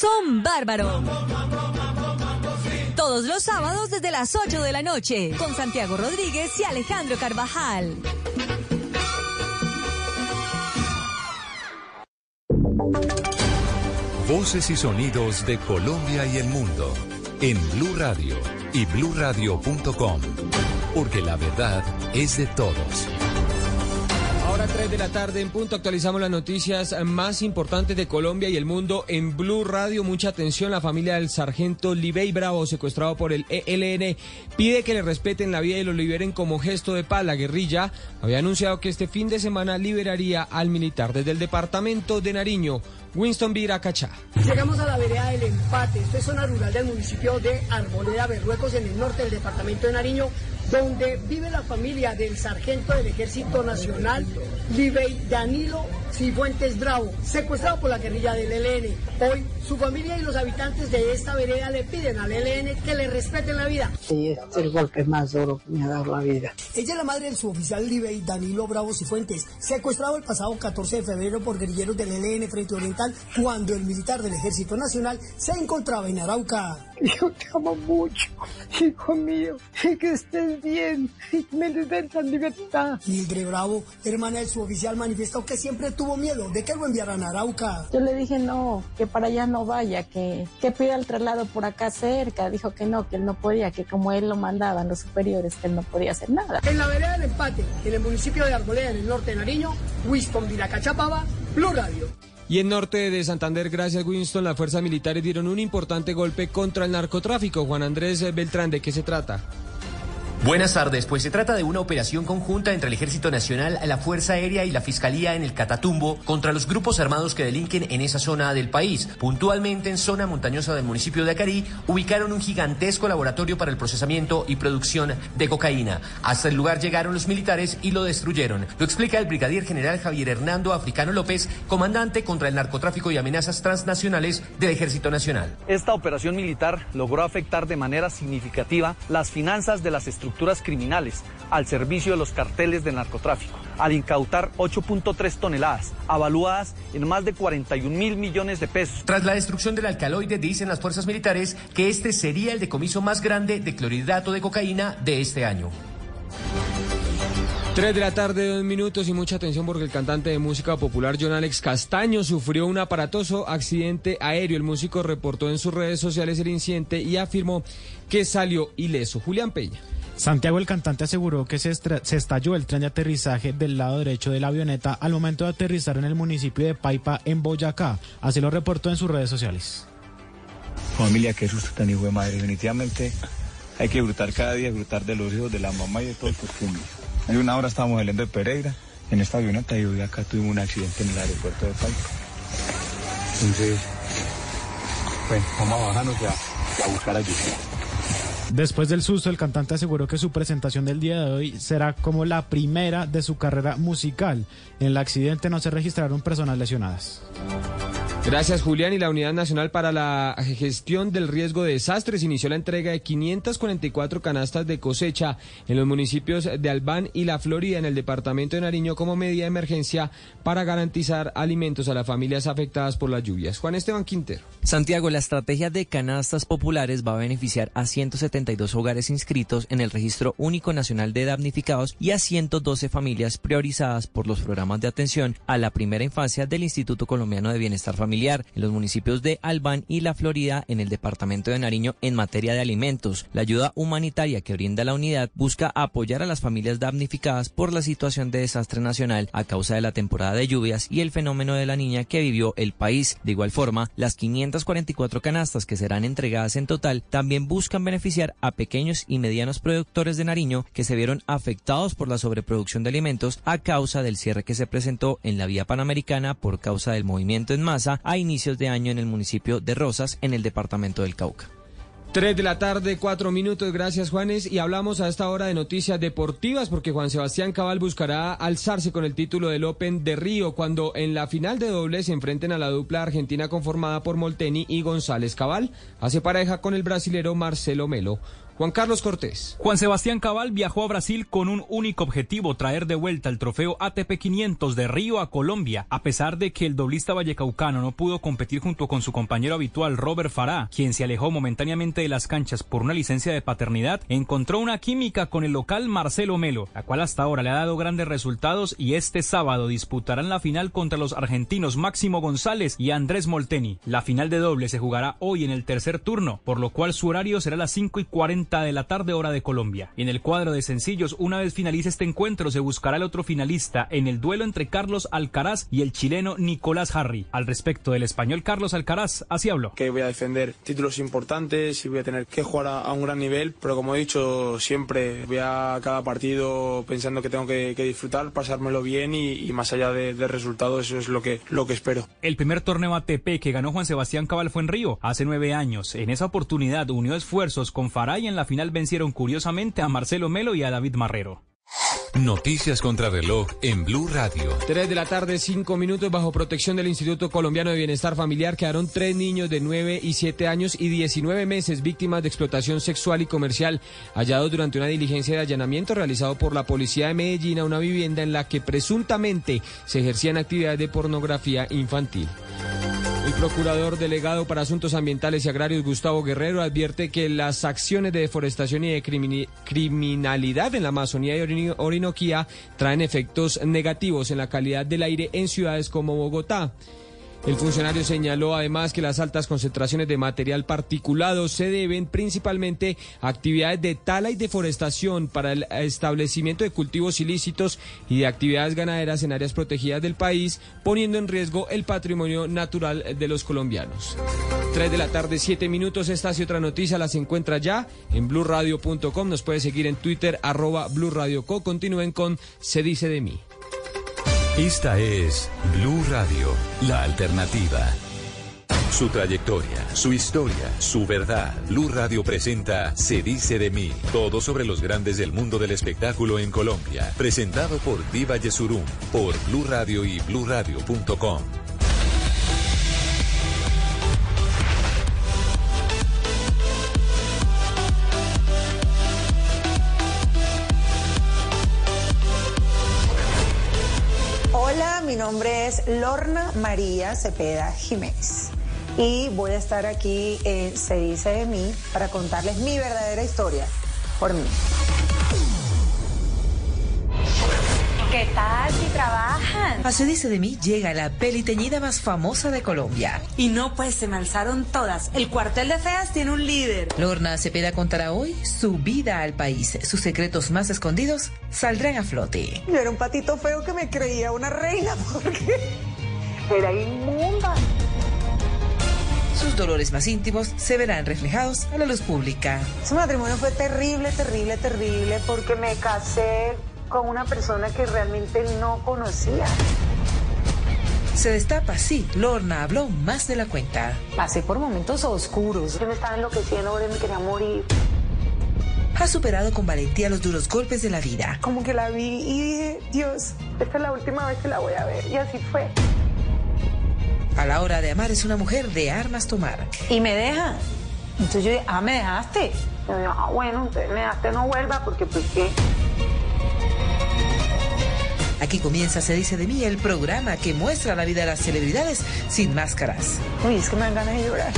Son bárbaros. Todos los sábados desde las 8 de la noche con Santiago Rodríguez y Alejandro Carvajal. Voces y sonidos de Colombia y el mundo en Blue Radio y bluradio.com, porque la verdad es de todos. Ahora 3 de la tarde en punto actualizamos las noticias más importantes de Colombia y el mundo en Blue Radio. Mucha atención, la familia del sargento Libey Bravo, secuestrado por el ELN, pide que le respeten la vida y lo liberen como gesto de paz. La guerrilla había anunciado que este fin de semana liberaría al militar desde el departamento de Nariño. Winston Viracachá. Llegamos a la vereda del empate, esto es zona rural del municipio de Arboleda, Berruecos, en el norte del departamento de Nariño, donde vive la familia del sargento del Ejército Nacional, Libey Danilo Cifuentes Bravo, secuestrado por la guerrilla del ELN. Hoy su familia y los habitantes de esta vereda le piden al ELN que le respeten la vida. Sí, es el golpe más duro que me ha dado la vida. Ella es la madre del suboficial Libey Danilo Bravo Cifuentes, secuestrado el pasado 14 de febrero por guerrilleros del ELN Frente Oriental cuando el militar del Ejército Nacional se encontraba en Arauca. Yo te amo mucho, hijo mío, y que estés bien, y me la libertad. Mildred Bravo, hermana del suboficial, manifestó que siempre tuvo miedo de que lo enviaran a Arauca. Yo le dije no, que para allá no vaya, que, que pida el traslado por acá cerca. Dijo que no, que él no podía, que como él lo mandaban los superiores, que él no podía hacer nada. En la vereda del empate, en el municipio de Arboleda, en el norte de Nariño, Winston Vilacachapaba, Blue Radio. Y en norte de Santander, gracias Winston, las fuerzas militares dieron un importante golpe contra el narcotráfico. Juan Andrés Beltrán, ¿de qué se trata? Buenas tardes, pues se trata de una operación conjunta entre el Ejército Nacional, la Fuerza Aérea y la Fiscalía en el Catatumbo contra los grupos armados que delinquen en esa zona del país. Puntualmente en zona montañosa del municipio de Acarí, ubicaron un gigantesco laboratorio para el procesamiento y producción de cocaína. Hasta el lugar llegaron los militares y lo destruyeron. Lo explica el brigadier general Javier Hernando Africano López, comandante contra el narcotráfico y amenazas transnacionales del Ejército Nacional. Esta operación militar logró afectar de manera significativa las finanzas de las estructuras criminales al servicio de los carteles de narcotráfico, al incautar 8.3 toneladas, avaluadas en más de 41 mil millones de pesos. Tras la destrucción del alcaloide, dicen las fuerzas militares que este sería el decomiso más grande de clorhidrato de cocaína de este año. 3 de la tarde, dos minutos y mucha atención porque el cantante de música popular John Alex Castaño sufrió un aparatoso accidente aéreo. El músico reportó en sus redes sociales el incidente y afirmó que salió ileso. Julián Peña. Santiago, el cantante, aseguró que se, estalló el tren de aterrizaje del lado derecho de la avioneta al momento de aterrizar en el municipio de Paipa, en Boyacá. Así lo reportó en sus redes sociales. Familia, qué susto tan hijo de madre. Definitivamente hay que disfrutar cada día, disfrutar de los hijos, de la mamá y de todos los costumbre. Hay una hora estábamos saliendo de Pereira, en esta avioneta, y hoy acá tuvimos un accidente en el aeropuerto de Paipa. Entonces, bueno, vamos a bajarnos y a, y a buscar ayuda. Después del susto, el cantante aseguró que su presentación del día de hoy será como la primera de su carrera musical. En el accidente no se registraron personas lesionadas. Gracias, Julián. Y la Unidad Nacional para la Gestión del Riesgo de Desastres inició la entrega de 544 canastas de cosecha en los municipios de Albán y La Florida, en el departamento de Nariño, como medida de emergencia para garantizar alimentos a las familias afectadas por las lluvias. Juan Esteban Quintero. Santiago, la estrategia de canastas populares va a beneficiar a 172 hogares inscritos en el Registro Único Nacional de Damnificados y a 112 familias priorizadas por los programas de atención a la primera infancia del Instituto Colombiano de Bienestar Familiar en los municipios de Albán y La Florida en el departamento de Nariño en materia de alimentos. La ayuda humanitaria que brinda la unidad busca apoyar a las familias damnificadas por la situación de desastre nacional a causa de la temporada de lluvias y el fenómeno de la niña que vivió el país. De igual forma, las 544 canastas que serán entregadas en total también buscan beneficiar a pequeños y medianos productores de Nariño que se vieron afectados por la sobreproducción de alimentos a causa del cierre que se presentó en la vía panamericana por causa del movimiento en masa a inicios de año en el municipio de Rosas, en el departamento del Cauca. 3 de la tarde, cuatro minutos. Gracias, Juanes. Y hablamos a esta hora de noticias deportivas porque Juan Sebastián Cabal buscará alzarse con el título del Open de Río cuando en la final de doble se enfrenten a la dupla argentina conformada por Molteni y González Cabal. Hace pareja con el brasilero Marcelo Melo. Juan Carlos Cortés. Juan Sebastián Cabal viajó a Brasil con un único objetivo, traer de vuelta el trofeo ATP 500 de Río a Colombia, a pesar de que el doblista vallecaucano no pudo competir junto con su compañero habitual Robert Farah, quien se alejó momentáneamente de las canchas por una licencia de paternidad, encontró una química con el local Marcelo Melo, la cual hasta ahora le ha dado grandes resultados y este sábado disputarán la final contra los argentinos Máximo González y Andrés Molteni. La final de doble se jugará hoy en el tercer turno, por lo cual su horario será las 5 y 40 de la tarde hora de Colombia. En el cuadro de sencillos, una vez finalice este encuentro, se buscará el otro finalista en el duelo entre Carlos Alcaraz y el chileno Nicolás Harry. Al respecto del español Carlos Alcaraz, así habló. Que voy a defender títulos importantes y voy a tener que jugar a, un gran nivel, pero como he dicho siempre, voy a cada partido pensando que tengo que, disfrutar, pasármelo bien y, más allá de, de, resultados, eso es lo que, lo que espero. El primer torneo ATP que ganó Juan Sebastián Cabal fue en Río, hace nueve años. En esa oportunidad unió esfuerzos con Faray en la final vencieron curiosamente a Marcelo Melo y a David Marrero. Noticias contra reloj en Blue Radio. 3 de la tarde, 5 minutos bajo protección del Instituto Colombiano de Bienestar Familiar. Quedaron tres niños de 9 y 7 años y 19 meses víctimas de explotación sexual y comercial, hallados durante una diligencia de allanamiento realizado por la policía de Medellín a una vivienda en la que presuntamente se ejercían actividades de pornografía infantil. El procurador delegado para Asuntos Ambientales y Agrarios, Gustavo Guerrero, advierte que las acciones de deforestación y de criminalidad en la Amazonía y Orinoquía traen efectos negativos en la calidad del aire en ciudades como Bogotá. El funcionario señaló además que las altas concentraciones de material particulado se deben principalmente a actividades de tala y deforestación para el establecimiento de cultivos ilícitos y de actividades ganaderas en áreas protegidas del país, poniendo en riesgo el patrimonio natural de los colombianos. 3 de la tarde, 7 minutos. Esta y otra noticia las encuentra ya en blurradio.com. Nos puede seguir en Twitter, arroba blurradioco. Continúen con Se dice de mí. Esta es Blue Radio, la alternativa. Su trayectoria, su historia, su verdad. Blue Radio presenta Se dice de mí, todo sobre los grandes del mundo del espectáculo en Colombia. Presentado por Diva Yesurum, por Blue Radio y bluradio.com. es Lorna María Cepeda Jiménez y voy a estar aquí en Se dice de mí para contarles mi verdadera historia por mí. Trabajan? A Se dice de mí llega la peliteñida más famosa de Colombia. Y no, pues se me alzaron todas. El cuartel de feas tiene un líder. Lorna Cepeda contará hoy su vida al país. Sus secretos más escondidos saldrán a flote. Yo era un patito feo que me creía una reina porque era inmunda. Sus dolores más íntimos se verán reflejados a la luz pública. Ese matrimonio fue terrible, terrible, terrible porque me casé con una persona que realmente no conocía. Se destapa, sí, Lorna habló más de la cuenta. Pasé por momentos oscuros. Yo me estaba enloqueciendo, me quería morir. Ha superado con valentía los duros golpes de la vida. Como que la vi y dije, Dios, esta es la última vez que la voy a ver. Y así fue. A la hora de amar es una mujer de armas tomar. Y me deja. Entonces yo dije, ah, me dejaste. Yo dije, ah, bueno, entonces me dejaste, no vuelva porque pues qué. Aquí comienza Se dice de mí, el programa que muestra la vida de las celebridades sin máscaras. Uy, es que me dan ganas de llorar.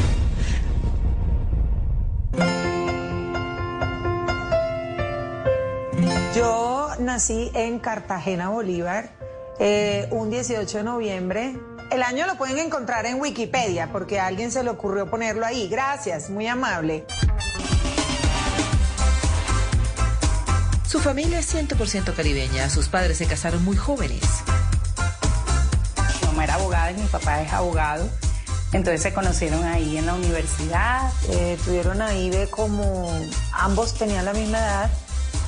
Yo nací en Cartagena, Bolívar, eh, un 18 de noviembre El año lo pueden encontrar en Wikipedia porque a alguien se le ocurrió ponerlo ahí. Gracias, muy amable. Su familia es 100% caribeña. Sus padres se casaron muy jóvenes. Mi mamá era abogada y mi papá es abogado. Entonces se conocieron ahí en la universidad. Eh, tuvieron ahí de como ambos tenían la misma edad,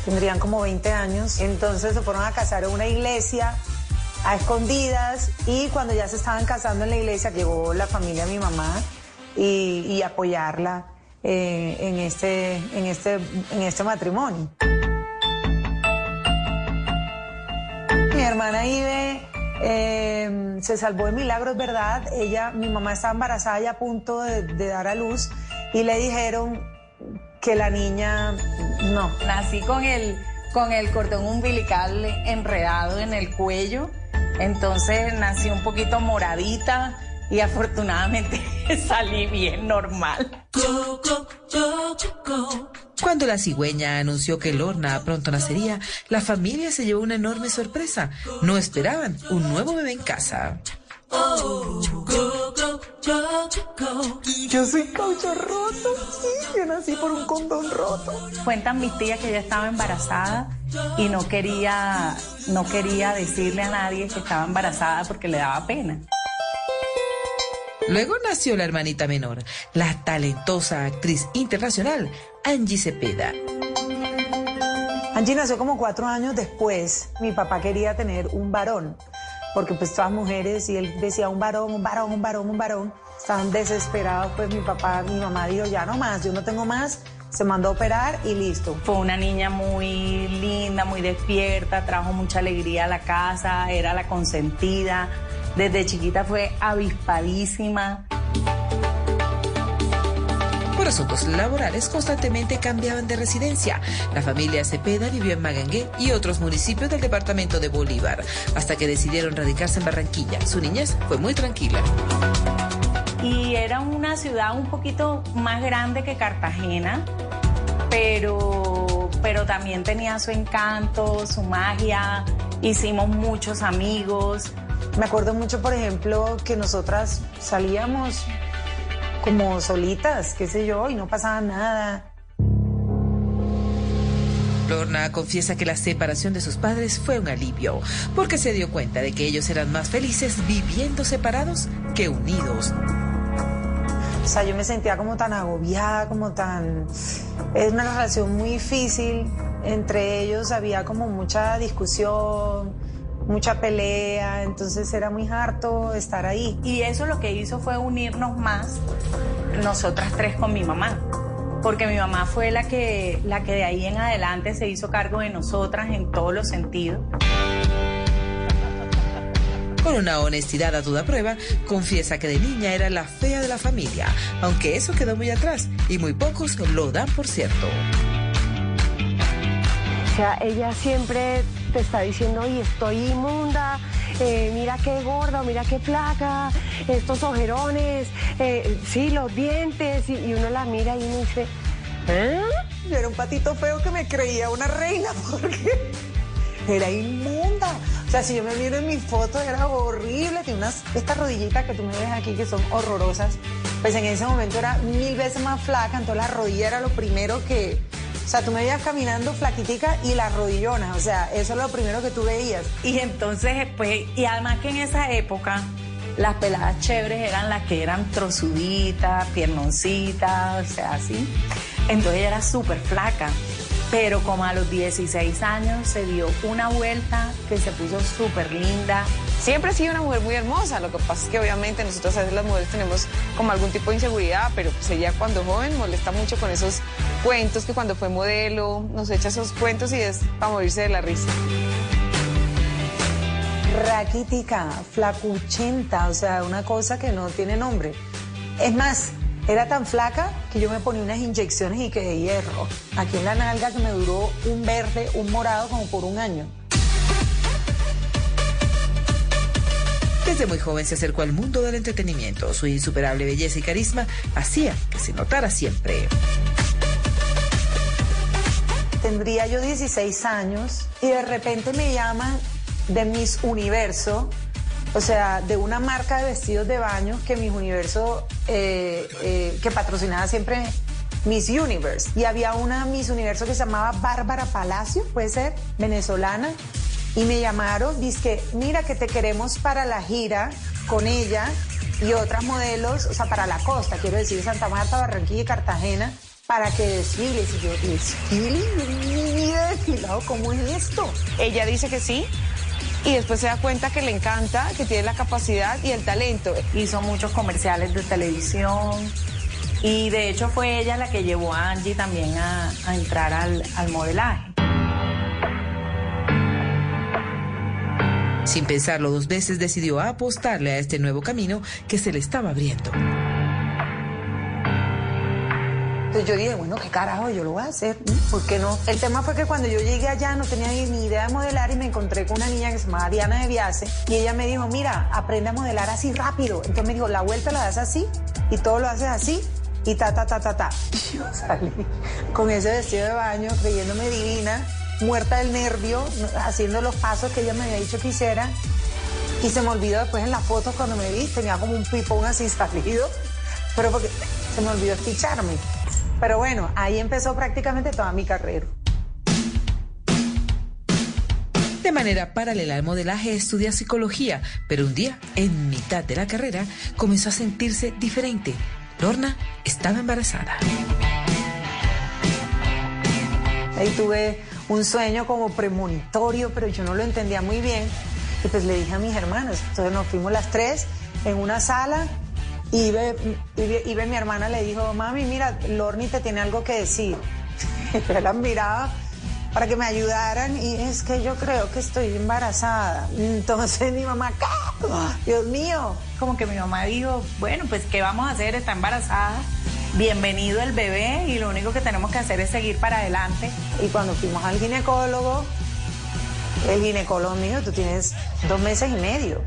tendrían como 20 años. Entonces se fueron a casar en una iglesia a escondidas y cuando ya se estaban casando en la iglesia llegó la familia de mi mamá y, apoyarla eh, en, este, en, este, en este matrimonio. Mi hermana Ibe eh, se salvó de milagro, es verdad. Ella, mi mamá estaba embarazada y a punto de, dar a luz y le dijeron que la niña no. Nací con el, con el cordón umbilical enredado en el cuello. Entonces nací un poquito moradita y afortunadamente salí bien normal. Cuando la cigüeña anunció que Lorna pronto nacería, la familia se llevó una enorme sorpresa. No esperaban un nuevo bebé en casa. Yo soy caucho roto, sí, yo nací por un condón roto. Cuentan mis tías que ella estaba embarazada y no quería, no quería decirle a nadie que estaba embarazada porque le daba pena. Luego nació la hermanita menor, la talentosa actriz internacional Angie Cepeda. Angie nació como cuatro años después. Mi papá quería tener un varón, porque pues todas mujeres, y él decía un varón, un varón, un varón, un varón. Estaban desesperados, pues mi papá, mi mamá dijo, ya no más, yo no tengo más. Se mandó a operar y listo. Fue una niña muy linda, muy despierta, trajo mucha alegría a la casa, era la consentida. Desde chiquita fue avispadísima. Por asuntos laborales constantemente cambiaban de residencia. La familia Cepeda vivió en Magangué y otros municipios del departamento de Bolívar, hasta que decidieron radicarse en Barranquilla. Su niñez fue muy tranquila. Y era una ciudad un poquito más grande que Cartagena, pero, pero también tenía su encanto, su magia. Hicimos muchos amigos. Me acuerdo mucho, por ejemplo, que nosotras salíamos como solitas, qué sé yo, y no pasaba nada. Lorna confiesa que la separación de sus padres fue un alivio, porque se dio cuenta de que ellos eran más felices viviendo separados que unidos. O sea, yo me sentía como tan agobiada, como tan... Es una relación muy difícil. Entre ellos había como mucha discusión, mucha pelea, entonces era muy harto estar ahí. Y eso lo que hizo fue unirnos más, nosotras tres con mi mamá. Porque mi mamá fue la que, la que de ahí en adelante se hizo cargo de nosotras en todos los sentidos. Con una honestidad a toda prueba, confiesa que de niña era la fea de la familia, aunque eso quedó muy atrás y muy pocos lo dan por cierto. O sea, ella siempre te está diciendo, oye, estoy inmunda, eh, mira qué gorda, mira qué placa, estos ojerones, eh, sí, los dientes, y, uno la mira y uno dice, ¿eh? Yo era un patito feo que me creía una reina porque era inmunda. O sea, si yo me miro en mi foto era horrible, tiene unas, estas rodillitas que tú me ves aquí que son horrorosas. Pues en ese momento era mil veces más flaca, entonces la rodilla era lo primero que, o sea, tú me veías caminando flaquitica y las rodillonas, o sea, eso es lo primero que tú veías. Y entonces, pues, y además que en esa época las peladas chéveres eran las que eran trozuditas, piernoncitas, o sea, así. Entonces ella era súper flaca. Pero como a los 16 años se dio una vuelta que se puso súper linda. Siempre ha sido una mujer muy hermosa, lo que pasa es que obviamente nosotros a veces las mujeres tenemos como algún tipo de inseguridad, pero pues ella cuando joven molesta mucho con esos cuentos que cuando fue modelo nos echa esos cuentos y es para morirse de la risa. Raquítica, flacuchenta, o sea, una cosa que no tiene nombre. Es más, era tan flaca que yo me ponía unas inyecciones y que de hierro. Aquí en la nalga que me duró un verde, un morado como por un año. Desde muy joven se acercó al mundo del entretenimiento. Su insuperable belleza y carisma hacía que se notara siempre. Tendría yo 16 años y de repente me llaman de Miss Universo o sea, de una marca de vestidos de baño que Miss Universo, eh, eh, que patrocinaba siempre Miss Universe. Y había una Miss Universo que se llamaba Bárbara Palacio, puede ser, venezolana. Y me llamaron, dice mira que te queremos para la gira con ella y otras modelos, o sea, para la costa, quiero decir, Santa Marta, Barranquilla y Cartagena, para que desfiles. Y yo, ¿desfile? ¿cómo es esto? Ella dice que sí, y después se da cuenta que le encanta, que tiene la capacidad y el talento. Hizo muchos comerciales de televisión y de hecho fue ella la que llevó a Angie también a, entrar al modelaje. Sin pensarlo dos veces decidió apostarle a este nuevo camino que se le estaba abriendo. Entonces yo dije, bueno, qué carajo, yo lo voy a hacer, ¿por qué no? El tema fue que cuando yo llegué allá no tenía ni idea de modelar y me encontré con una niña que se llamaba Diana de Viase y ella me dijo, mira, aprende a modelar así rápido. Entonces me dijo, la vuelta la das así y todo lo haces así y ta, ta, ta, ta, ta. Yo salí con ese vestido de baño creyéndome divina, muerta del nervio, haciendo los pasos que ella me había dicho que hiciera. Y se me olvidó después en la foto cuando me vi, tenía como un pipón así salido, pero porque se me olvidó ficharme. Pero bueno, ahí empezó prácticamente toda mi carrera. De manera paralela al modelaje estudia psicología, pero un día, en mitad de la carrera, comenzó a sentirse diferente. Lorna estaba embarazada. Ahí tuve un sueño como premonitorio, pero yo no lo entendía muy bien. Y pues le dije a mis hermanas. Entonces nos fuimos las tres en una sala y Ibe, Ibe- Ibe, mi hermana, le dijo, mami, mira, Lorni te tiene algo que decir. Yo las miraba para que me ayudaran y es que yo creo que estoy embarazada. Entonces mi mamá. Dios mío. Como que mi mamá dijo, bueno, pues ¿qué vamos a hacer? Está embarazada. Bienvenido el bebé y lo único que tenemos que hacer es seguir para adelante. Y cuando fuimos al ginecólogo, el ginecólogo mío, tú tienes dos meses y medio.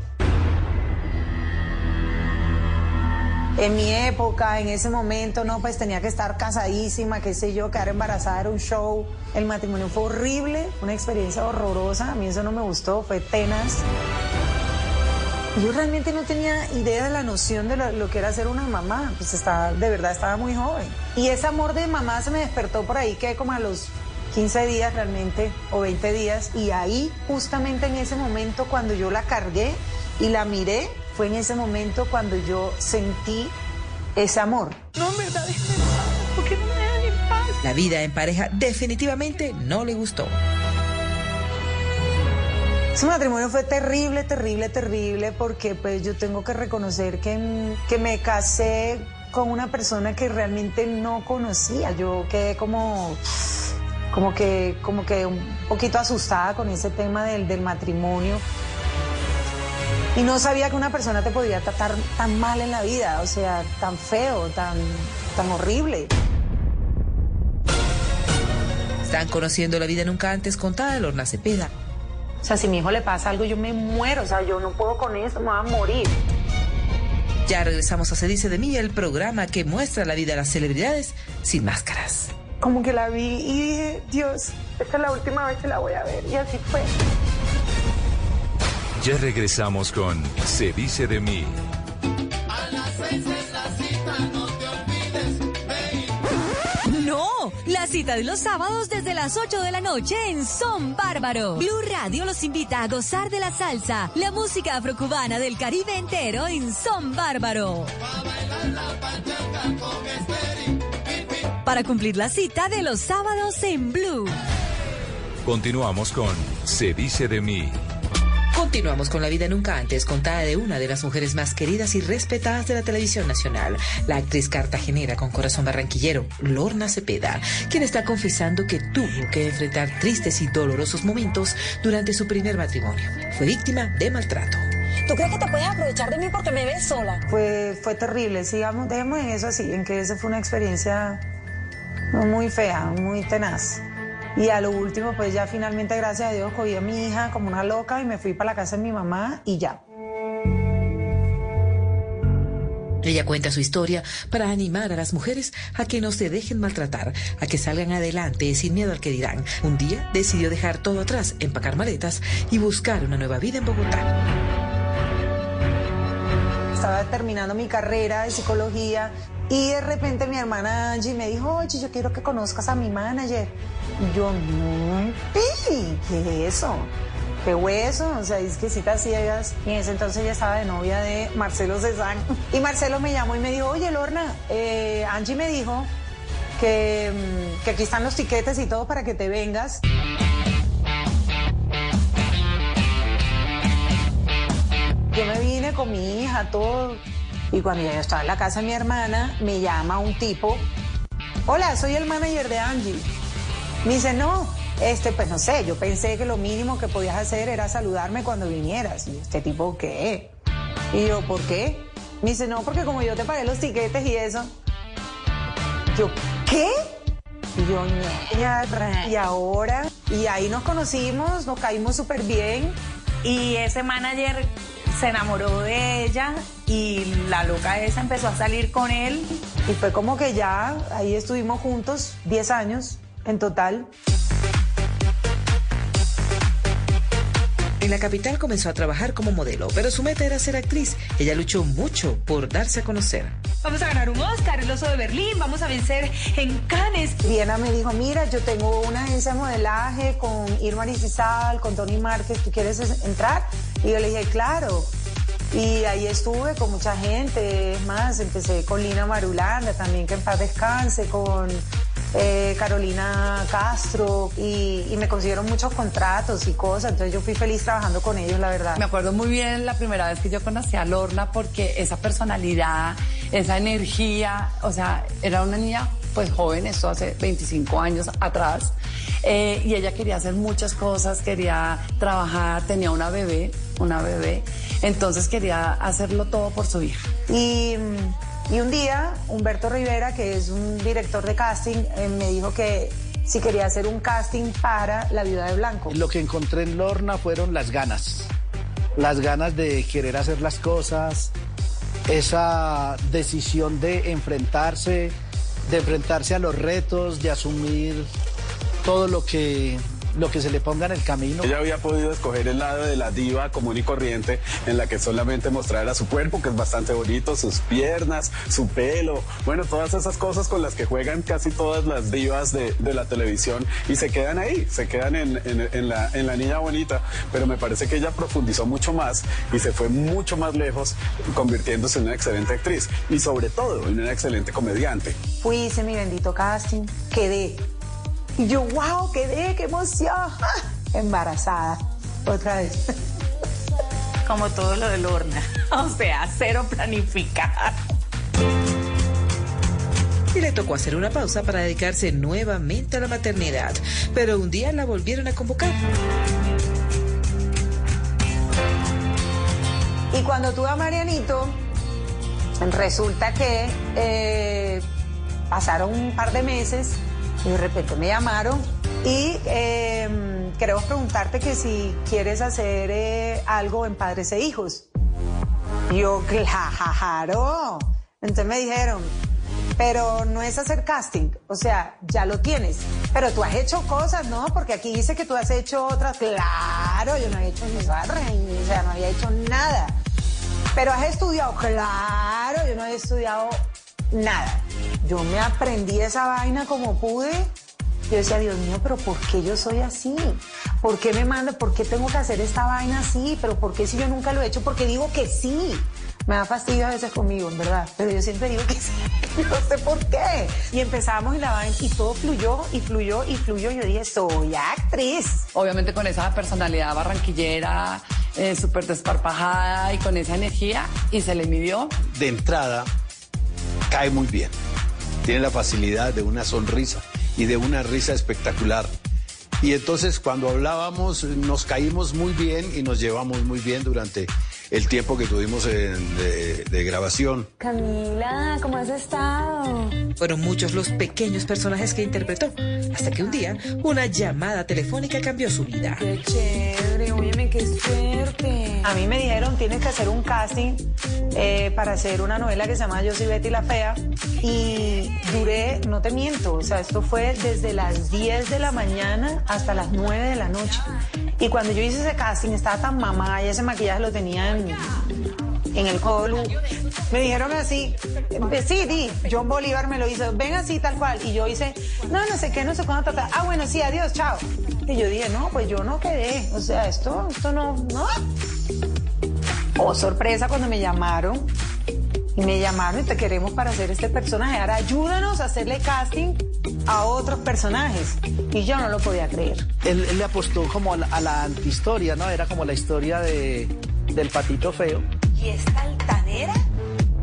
En mi época, en ese momento, no, pues tenía que estar casadísima, qué sé yo, quedar embarazada era un show. El matrimonio fue horrible, una experiencia horrorosa. A mí eso no me gustó, fue tenaz. Yo realmente no tenía idea de la noción de lo, lo que era ser una mamá, pues estaba, de verdad estaba muy joven. Y ese amor de mamá se me despertó por ahí que como a los 15 días realmente, o 20 días, y ahí justamente en ese momento cuando yo la cargué y la miré, fue en ese momento cuando yo sentí ese amor. No, en verdad, déjame en paz. ¿Por qué no me dejan en paz? La vida en pareja definitivamente no le gustó. Ese matrimonio fue terrible, terrible, terrible, porque pues yo tengo que reconocer que, que me casé con una persona que realmente no conocía. Yo quedé como, como que, como que un poquito asustada con ese tema del, del matrimonio. Y no sabía que una persona te podía tratar tan mal en la vida, o sea, tan feo, tan, tan horrible. Están conociendo la vida nunca antes contada de Lorna Cepeda. O sea, si a mi hijo le pasa algo, yo me muero, o sea, yo no puedo con eso, me voy a morir. Ya regresamos a Se dice de mí, el programa que muestra la vida de las celebridades sin máscaras. Como que la vi y dije, Dios, esta es la última vez que la voy a ver. Y así fue. Ya regresamos con Se dice de mí. No, la cita de los sábados desde las 8 de la noche en Son Bárbaro. Blue Radio los invita a gozar de la salsa, la música afrocubana del Caribe entero en Son Bárbaro. Para cumplir la cita de los sábados en Blue. Continuamos con Se dice de mí. Continuamos con la vida nunca antes contada de una de las mujeres más queridas y respetadas de la televisión nacional, la actriz cartagenera con corazón barranquillero, Lorna Cepeda, quien está confesando que tuvo que enfrentar tristes y dolorosos momentos durante su primer matrimonio. Fue víctima de maltrato. ¿Tú crees que te puedes aprovechar de mí porque me ves sola? Fue, fue terrible, sigamos, dejemos en eso así, en que esa fue una experiencia muy fea, muy tenaz. Y a lo último, pues ya finalmente, gracias a Dios, cogí a mi hija como una loca y me fui para la casa de mi mamá y ya. Ella cuenta su historia para animar a las mujeres a que no se dejen maltratar, a que salgan adelante sin miedo al que dirán. Un día decidió dejar todo atrás, empacar maletas y buscar una nueva vida en Bogotá. estaba terminando mi carrera de psicología y de repente mi hermana Angie me dijo, oye, yo quiero que conozcas a mi manager. Y yo, no, ¿qué es eso? qué hueso, o sea, citas ciegas. Y en ese entonces ella estaba de novia de Marcelo Cezanne. Y Marcelo me llamó y me dijo, oye, Lorna, eh, Angie me dijo que, mm, que aquí están los tiquetes y todo para que te vengas. Yo me vine con mi hija, todo. Y cuando yo estaba en la casa de mi hermana, me llama un tipo. Hola, soy el manager de Angie. Me dice, no, este, pues no sé, yo pensé que lo mínimo que podías hacer era saludarme cuando vinieras. Y este tipo, ¿qué? Y yo, ¿por qué? Me dice, no, porque como yo te pagué los tiquetes y eso. Yo, ¿qué? Y yo, no. Y ahora, y ahí nos conocimos, nos caímos súper bien. Y ese manager se enamoró de ella y la loca esa empezó a salir con él. Y fue como que ya ahí estuvimos juntos 10 años en total. En la capital comenzó a trabajar como modelo, pero su meta era ser actriz. Ella luchó mucho por darse a conocer. Vamos a ganar un Oscar, el oso de Berlín, vamos a vencer en Cannes. Diana me dijo, mira, yo tengo una agencia de modelaje con Irma Rizal, con Tony Márquez, ¿tú quieres entrar? Y yo le dije, claro. Y ahí estuve con mucha gente, es más, empecé con Lina Marulanda, también que en paz descanse, con eh, Carolina Castro y, me consiguieron muchos contratos y cosas, entonces yo fui feliz trabajando con ellos, la verdad. Me acuerdo muy bien la primera vez que yo conocí a Lorna porque esa personalidad, esa energía, o sea, era una niña pues joven, esto hace 25 años atrás, eh, y ella quería hacer muchas cosas, quería trabajar, tenía una bebé, una bebé, entonces quería hacerlo todo por su hija. Y, y un día, Humberto Rivera, que es un director de casting, eh, me dijo que si quería hacer un casting para La Viuda de Blanco. Lo que encontré en Lorna fueron las ganas, las ganas de querer hacer las cosas, esa decisión de enfrentarse, de enfrentarse a los retos, de asumir todo lo que lo que se le ponga en el camino. Ella había podido escoger el lado de la diva común y corriente en la que solamente mostrara su cuerpo, que es bastante bonito, sus piernas, su pelo, bueno, todas esas cosas con las que juegan casi todas las divas de, de la televisión y se quedan ahí, se quedan en, en, en, la, en la niña bonita, pero me parece que ella profundizó mucho más y se fue mucho más lejos, convirtiéndose en una excelente actriz y sobre todo en una excelente comediante. Fui, hice mi bendito casting, quedé y yo, wow, quedé, qué emoción. Embarazada. Otra vez. Como todo lo de Lorna. O sea, cero planificar. Y le tocó hacer una pausa para dedicarse nuevamente a la maternidad. Pero un día la volvieron a convocar. Y cuando tuve a Marianito, resulta que eh, pasaron un par de meses y de repente me llamaron y eh, queremos preguntarte que si quieres hacer eh, algo en Padres e Hijos. Yo, claro. Entonces me dijeron, pero no es hacer casting, o sea, ya lo tienes. Pero tú has hecho cosas, ¿no? Porque aquí dice que tú has hecho otras. Claro, yo no he hecho ni o sea, no había hecho nada. Pero has estudiado, claro, yo no he estudiado nada. Yo me aprendí esa vaina como pude. Yo decía, Dios mío, pero ¿por qué yo soy así? ¿Por qué me manda? ¿Por qué tengo que hacer esta vaina así? ¿Pero por qué si yo nunca lo he hecho? Porque digo que sí. Me da fastidio a veces conmigo, en verdad. Pero yo siempre digo que sí. No sé por qué. Y empezamos y la vaina y todo fluyó y fluyó y fluyó. Yo dije, soy actriz. Obviamente con esa personalidad barranquillera, eh, súper desparpajada y con esa energía. Y se le midió. De entrada, cae muy bien. Tiene la facilidad de una sonrisa y de una risa espectacular. Y entonces cuando hablábamos nos caímos muy bien y nos llevamos muy bien durante el tiempo que tuvimos en, de, de, grabación. Camila, ¿cómo has estado? Fueron muchos los pequeños personajes que interpretó, hasta que un día una llamada telefónica cambió su vida. Qué chévere, óyeme, qué suerte. A mí me dijeron, tienes que hacer un casting eh, para hacer una novela que se llama Yo soy Betty la Fea. Y duré, no te miento, o sea, esto fue desde las 10 de la mañana hasta las 9 de la noche. Y cuando yo hice ese casting estaba tan mamá y ese maquillaje lo tenía en en el colo. Me dijeron así, sí, di, John Bolívar me lo hizo, ven así tal cual. Y yo hice, no, no sé qué, no sé cuándo toca. Ah, bueno, sí, adiós, chao. Y yo dije, no, pues yo no quedé. O sea, esto, esto no, no. Oh, sorpresa cuando me llamaron. Y me llamaron y te queremos para hacer este personaje. Ahora ayúdanos a hacerle casting a otros personajes. Y yo no lo podía creer. Él, él le apostó como a la antihistoria, ¿no? Era como la historia de, del patito feo. ¿Y esta altanera?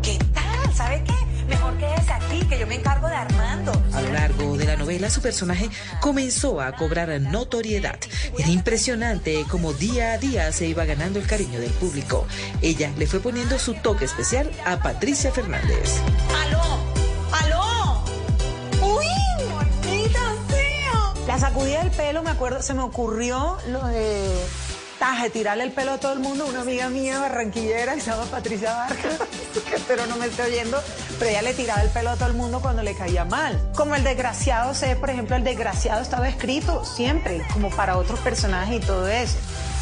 ¿Qué tal? ¿Sabe qué? Mejor quédese aquí, que yo me encargo de Armando. A lo largo de la novela, su personaje comenzó a cobrar notoriedad. Era impresionante cómo día a día se iba ganando el cariño del público. Ella le fue poniendo su toque especial a Patricia Fernández. ¡Aló! ¡Aló! ¡Uy, bonita sea! La sacudida del pelo, me acuerdo, se me ocurrió lo de taje, tirarle el pelo a todo el mundo. Una amiga mía barranquillera que se llama Patricia Vargas, que espero no me esté oyendo, pero ella le tiraba el pelo a todo el mundo cuando le caía mal. Como el desgraciado, sé, por ejemplo, el desgraciado estaba escrito siempre, como para otros personajes y todo eso.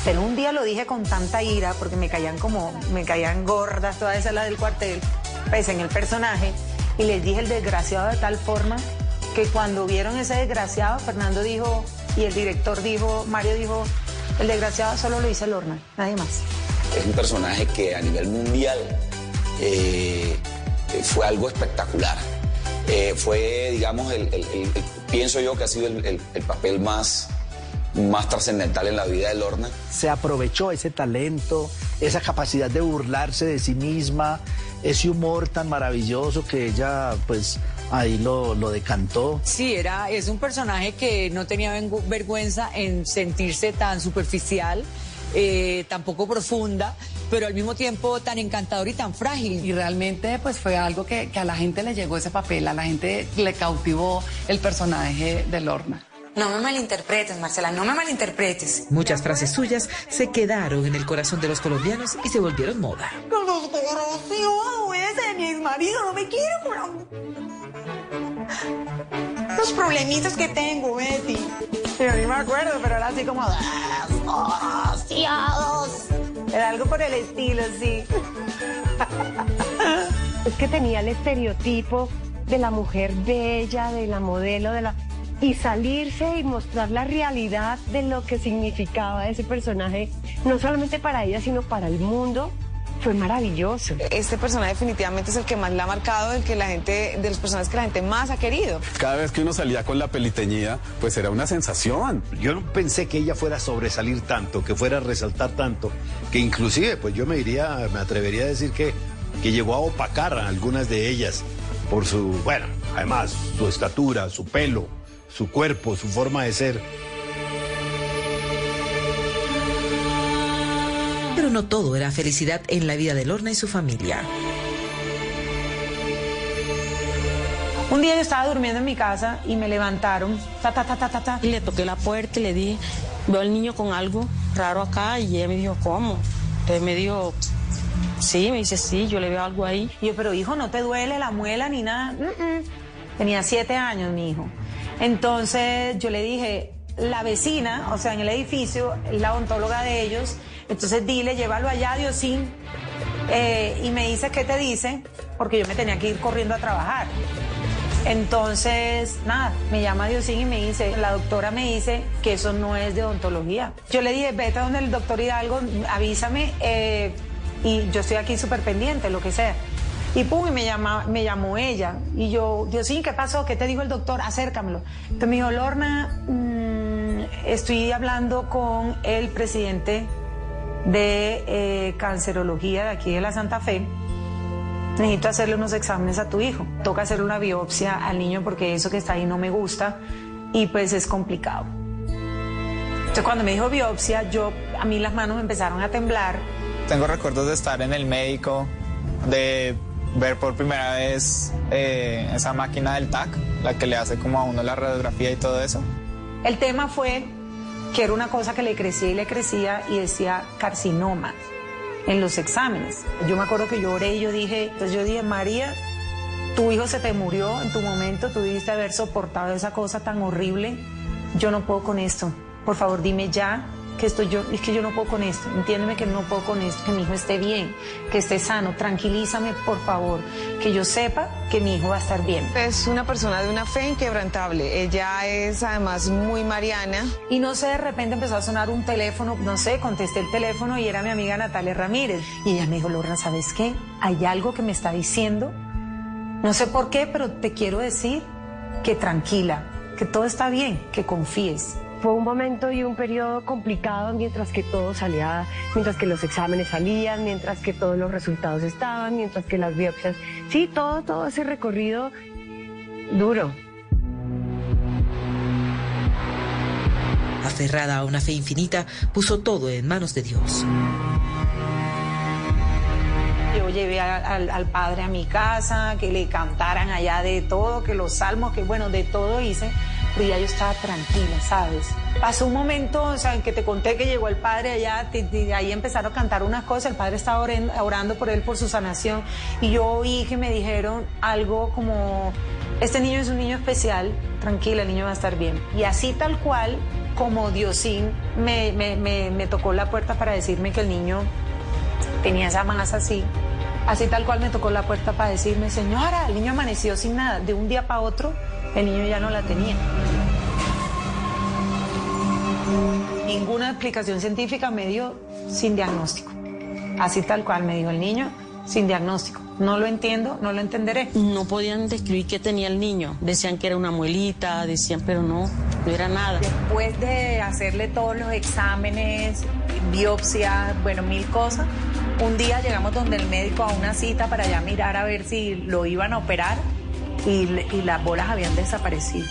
Pero un día lo dije con tanta ira, porque me caían como, me caían gordas todas esas las del cuartel, pues en el personaje, y les dije el desgraciado de tal forma que cuando vieron ese desgraciado, Fernando dijo, y el director dijo, Mario dijo, el desgraciado solo lo hizo Lorna, nadie más. Es un personaje que a nivel mundial eh, fue algo espectacular. Eh, fue, digamos, el, el- el- el- pienso yo que ha sido el, el- el papel más, más trascendental en la vida de Lorna. Se aprovechó ese talento, esa capacidad de burlarse de sí misma, ese humor tan maravilloso que ella, pues, ahí lo, lo decantó. Sí, era, es un personaje que no tenía vergüenza en sentirse tan superficial, eh, tan poco profunda, pero al mismo tiempo tan encantador y tan frágil. Y realmente pues fue algo que, que a la gente le llegó ese papel, a la gente le cautivó el personaje de Lorna. No me malinterpretes, Marcela, no me malinterpretes. Muchas frases suyas se quedaron en el corazón de los colombianos y se volvieron moda. Con los desgraciados ese de mi ex marido, no me quiere por Los problemitas que tengo, Betty. Yo ni me acuerdo, pero era así como... Era algo por el estilo, sí. Es que tenía el estereotipo de la mujer bella, de la modelo, de la y salirse y mostrar la realidad de lo que significaba ese personaje, no solamente para ella, sino para el mundo, fue maravilloso. Este personaje definitivamente es el que más la ha marcado, el que la gente, de los personajes que la gente más ha querido. Cada vez que uno salía con la peliteñida, pues era una sensación. Yo no pensé que ella fuera a sobresalir tanto, que fuera a resaltar tanto, que inclusive, pues yo me diría, me atrevería a decir que, que llegó a opacar a algunas de ellas por su, bueno, además, su estatura, su pelo, su cuerpo, su forma de ser. Pero no todo era felicidad en la vida de Lorna y su familia. Un día yo estaba durmiendo en mi casa y me levantaron, ta, ta, ta, ta, ta, ta. Y le toqué la puerta y le dije, veo al niño con algo raro acá y ella me dijo, ¿cómo? Entonces me dijo, sí, me dice, sí, yo le veo algo ahí. Y yo, pero hijo, ¿no te duele la muela ni nada? Mm, mm. Tenía siete años mi hijo. Entonces yo le dije, la vecina, o sea, en el edificio, es la odontóloga de ellos, entonces dile, llévalo allá, Diosín. Eh, y me dice, ¿qué te dice? Porque yo me tenía que ir corriendo a trabajar. Entonces, nada, me llama Diosín y me dice, la doctora me dice que eso no es de odontología. Yo le dije, vete a donde el doctor Hidalgo, avísame eh, y yo estoy aquí súper pendiente, lo que sea. Y pum, y me, llama, me llamó ella. Y yo, Diosín, ¿qué pasó? ¿Qué te dijo el doctor? Acércamelo. Entonces me dijo, Lorna, mm, estoy hablando con el presidente de eh, cancerología de aquí de la Santa Fe. Necesito hacerle unos exámenes a tu hijo. Toca hacerle una biopsia al niño porque eso que está ahí no me gusta y pues es complicado. Entonces cuando me dijo biopsia, yo a mí las manos me empezaron a temblar. Tengo recuerdos de estar en el médico, de ver por primera vez eh, esa máquina del TAC, la que le hace como a uno la radiografía y todo eso. El tema fue que era una cosa que le crecía y le crecía y decía carcinoma en los exámenes. Yo me acuerdo que yo oré y yo dije, entonces yo dije, María, tu hijo se te murió en tu momento, tú debiste haber soportado esa cosa tan horrible. Yo no puedo con esto. Por favor, dime ya que estoy yo, es que yo no puedo con esto, entiéndeme que no puedo con esto, que mi hijo esté bien, que esté sano, tranquilízame por favor, que yo sepa que mi hijo va a estar bien. Es una persona de una fe inquebrantable. Ella es además muy mariana. Y no sé, de repente empezó a sonar un teléfono, no sé, contesté el teléfono y era mi amiga Natalia Ramírez. Y ella me dijo, Lorna, ¿sabes qué? Hay algo que me está diciendo. No sé por qué, pero te quiero decir que tranquila, que todo está bien, que confíes. Fue un momento y un periodo complicado mientras que todo salía, mientras que los exámenes salían, mientras que todos los resultados estaban, mientras que las biopsias, sí, todo, todo ese recorrido duro. Aferrada a una fe infinita, puso todo en manos de Dios. Yo llevé a- al, al padre a mi casa, que le cantaran allá de todo, que los salmos, que bueno, de todo hice, ya yo estaba tranquila, ¿sabes? Pasó un momento, o sea, en que te conté que llegó el padre allá, te- ahí empezaron a cantar unas cosas, el padre estaba orando por él, por su sanación, y yo oí que me dijeron algo como, este niño es un niño especial, tranquila, el niño va a estar bien. Y así tal cual, como Diosín me, me, me, me tocó la puerta para decirme que el niño tenía esa masa así. Así tal cual me tocó la puerta para decirme, señora, el niño amaneció sin nada. De un día para otro, el niño ya no la tenía. Ninguna explicación científica me dio sin diagnóstico. Así tal cual me dijo el niño, sin diagnóstico. No lo entiendo, no lo entenderé. No podían describir qué tenía el niño. Decían que era una muelita, decían, pero no, no era nada. Después de hacerle todos los exámenes, biopsia, bueno, mil cosas, un día llegamos donde el médico a una cita para ya mirar a ver si lo iban a operar y las bolas habían desaparecido.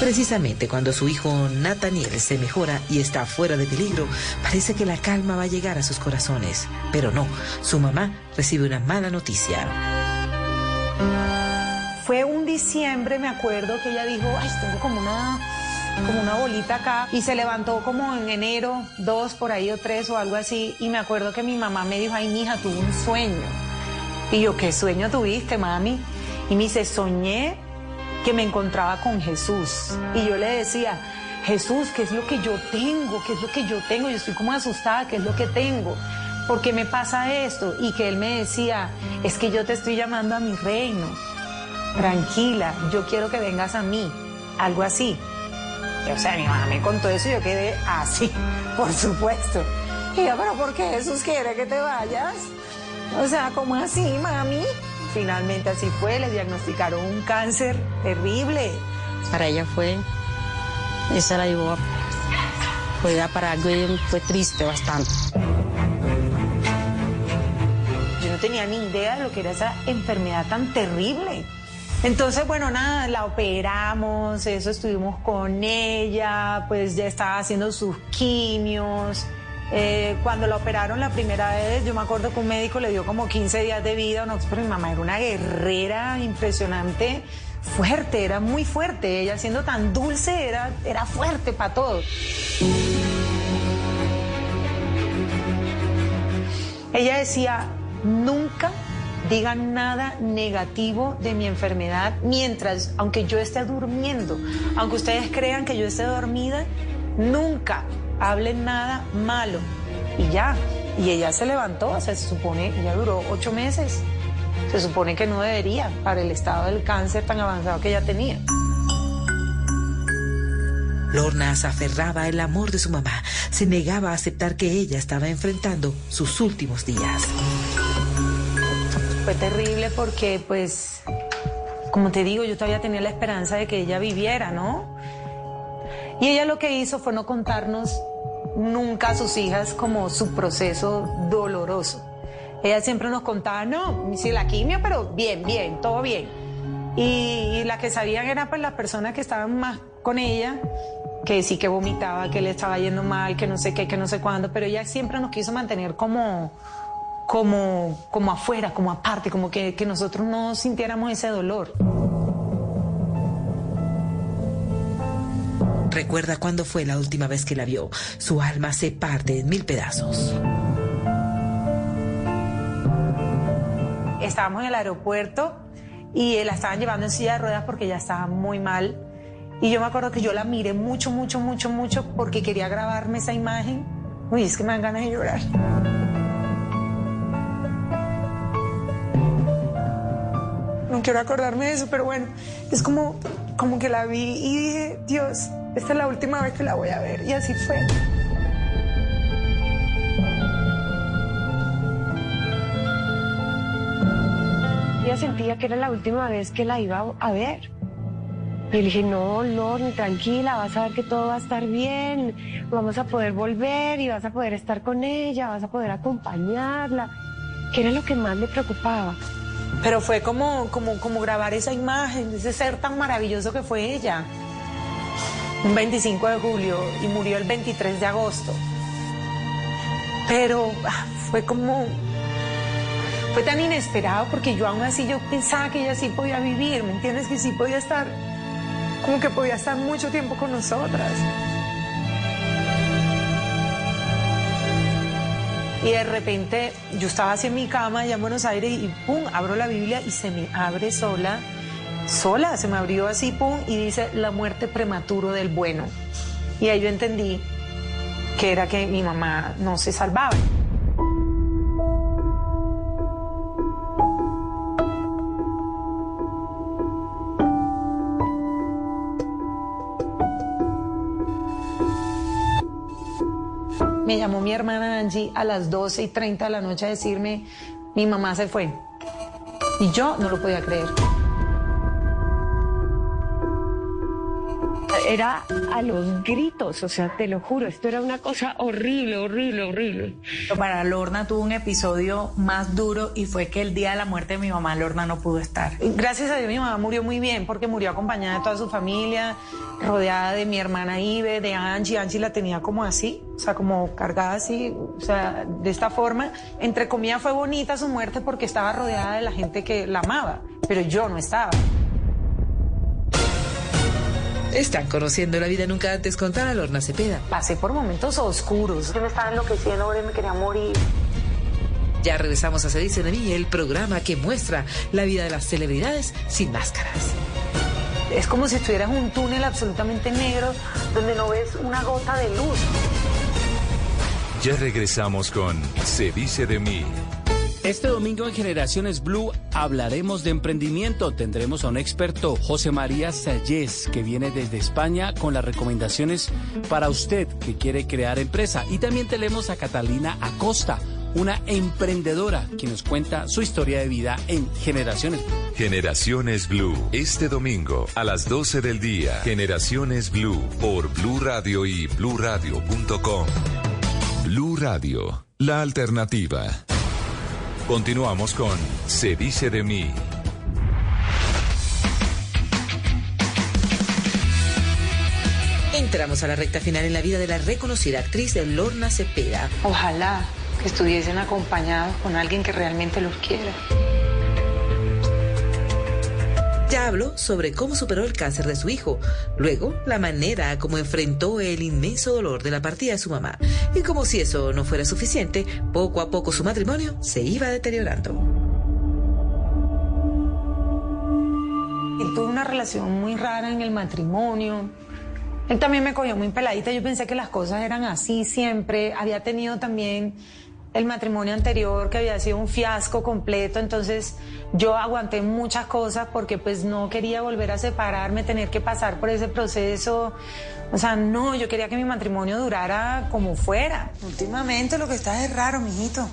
Precisamente cuando su hijo Nathaniel se mejora y está fuera de peligro, parece que la calma va a llegar a sus corazones. Pero no, su mamá recibe una mala noticia. Diciembre, me acuerdo, que ella dijo, ay, tengo como una, como una bolita acá. Y se levantó como en enero, dos por ahí o tres o algo así. Y me acuerdo que mi mamá me dijo, ay, mija, tuve un sueño. Y yo, ¿qué sueño tuviste, mami? Y me dice, soñé que me encontraba con Jesús. Y yo le decía, Jesús, ¿qué es lo que yo tengo? ¿Qué es lo que yo tengo? Yo estoy como asustada, ¿qué es lo que tengo? ¿Por qué me pasa esto? Y que él me decía, es que yo te estoy llamando a mi reino. Tranquila, yo quiero que vengas a mí. Algo así. Y, o sea, mi mamá me contó eso y yo quedé así, por supuesto. Y yo, pero ¿por qué Jesús quiere que te vayas? O sea, ¿cómo así, mami? Finalmente así fue, le diagnosticaron un cáncer terrible. Para ella fue, esa la llevó, a- fue ya para algo, ella fue triste bastante. Yo no tenía ni idea de lo que era esa enfermedad tan terrible. Entonces, bueno, nada, la operamos, eso estuvimos con ella, pues ya estaba haciendo sus quimios. Eh, cuando la operaron la primera vez, yo me acuerdo que un médico le dio como 15 días de vida, no, pero mi mamá era una guerrera impresionante, fuerte, era muy fuerte. Ella siendo tan dulce era, era fuerte para todo. Ella decía, nunca digan nada negativo de mi enfermedad mientras, aunque yo esté durmiendo, aunque ustedes crean que yo esté dormida, nunca hablen nada malo. Y ya, y ella se levantó, se supone, ella duró ocho meses. Se supone que no debería para el estado del cáncer tan avanzado que ella tenía. Lorna se aferraba al amor de su mamá, se negaba a aceptar que ella estaba enfrentando sus últimos días. Fue terrible porque, pues, como te digo, yo todavía tenía la esperanza de que ella viviera, ¿no? Y ella lo que hizo fue no contarnos nunca a sus hijas como su proceso doloroso. Ella siempre nos contaba, no, sí, la quimio, pero bien, bien, todo bien. Y, y la que sabían era pues las personas que estaban más con ella, que sí que vomitaba, que le estaba yendo mal, que no sé qué, que no sé cuándo, pero ella siempre nos quiso mantener como, como, como afuera, como aparte, como que, que nosotros no sintiéramos ese dolor. Recuerda cuándo fue la última vez que la vio. Su alma se parte en mil pedazos. Estábamos en el aeropuerto y la estaban llevando en silla de ruedas porque ella estaba muy mal. Y yo me acuerdo que yo la miré mucho, mucho, mucho, mucho porque quería grabarme esa imagen. Uy, es que me dan ganas de llorar. No quiero acordarme de eso, pero bueno, es como, como que la vi y dije, Dios, esta es la última vez que la voy a ver. Y así fue. Ella sentía que era la última vez que la iba a ver. Y le dije, no, Lorne, tranquila, vas a ver que todo va a estar bien, vamos a poder volver y vas a poder estar con ella, vas a poder acompañarla, que era lo que más le preocupaba. Pero fue como, como, como grabar esa imagen, ese ser tan maravilloso que fue ella. Un 25 de julio y murió el 23 de agosto. Pero ah, fue como, fue tan inesperado porque yo aún así yo pensaba que ella sí podía vivir, ¿me entiendes? Que sí podía estar, como que podía estar mucho tiempo con nosotras. Y de repente yo estaba así en mi cama allá en Buenos Aires y pum, abro la Biblia y se me abre sola, sola, se me abrió así, pum, y dice la muerte prematuro del bueno. Y ahí yo entendí que era que mi mamá no se salvaba. Me llamó mi hermana Angie a las 12 y 30 de la noche a decirme, mi mamá se fue. Y yo no lo podía creer. Era a los gritos, o sea, te lo juro, esto era una cosa horrible, horrible, horrible. Para Lorna tuvo un episodio más duro y fue que el día de la muerte de mi mamá, Lorna no pudo estar. Gracias a Dios mi mamá murió muy bien porque murió acompañada de toda su familia, rodeada de mi hermana Ibe, de Angie. Angie la tenía como así, o sea, como cargada así, o sea, de esta forma. Entre comillas fue bonita su muerte porque estaba rodeada de la gente que la amaba, pero yo no estaba. Están conociendo la vida nunca antes contada Lorna Cepeda. Pasé por momentos oscuros. Yo me estaba enloqueciendo, ahora me quería morir. Ya regresamos a Se dice de mí, el programa que muestra la vida de las celebridades sin máscaras. Es como si estuvieras en un túnel absolutamente negro donde no ves una gota de luz. Ya regresamos con Se dice de mí. Este domingo en Generaciones Blue hablaremos de emprendimiento. Tendremos a un experto, José María Sayés, que viene desde España con las recomendaciones para usted que quiere crear empresa. Y también tenemos a Catalina Acosta, una emprendedora que nos cuenta su historia de vida en Generaciones Blue. Generaciones Blue. Este domingo a las 12 del día. Generaciones Blue por Blue Radio y bluradio.com. Blue Radio, la alternativa. Continuamos con Se dice de mí. Entramos a la recta final en la vida de la reconocida actriz Lorna Cepeda. Ojalá que estuviesen acompañados con alguien que realmente los quiera. Habló sobre cómo superó el cáncer de su hijo, luego la manera como enfrentó el inmenso dolor de la partida de su mamá y como si eso no fuera suficiente, poco a poco su matrimonio se iba deteriorando. Y tuve una relación muy rara en el matrimonio. Él también me cogió muy peladita. Yo pensé que las cosas eran así siempre. Había tenido también el matrimonio anterior que había sido un fiasco completo, entonces yo aguanté muchas cosas porque pues no quería volver a separarme, tener que pasar por ese proceso. O sea, no, yo quería que mi matrimonio durara como fuera. Últimamente lo que está es raro, mijito.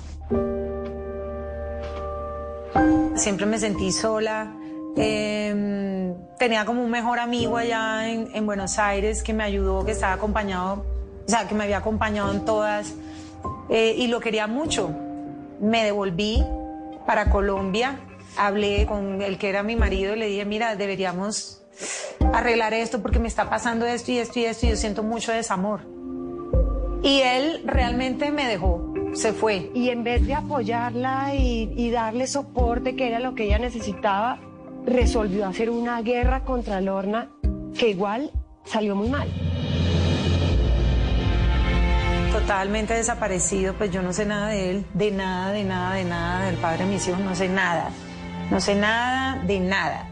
Siempre me sentí sola. Eh, tenía como un mejor amigo allá en, en Buenos Aires que me ayudó, que estaba acompañado, o sea, que me había acompañado en todas eh, y lo quería mucho. Me devolví para Colombia, hablé con el que era mi marido y le dije, mira, deberíamos arreglar esto porque me está pasando esto y esto y esto y yo siento mucho desamor. Y él realmente me dejó, se fue. Y en vez de apoyarla y, y darle soporte, que era lo que ella necesitaba, resolvió hacer una guerra contra Lorna que igual salió muy mal totalmente desaparecido, pues yo no sé nada de él, de nada, de nada, de nada, del padre de mis hijos, no sé nada. No sé nada de nada.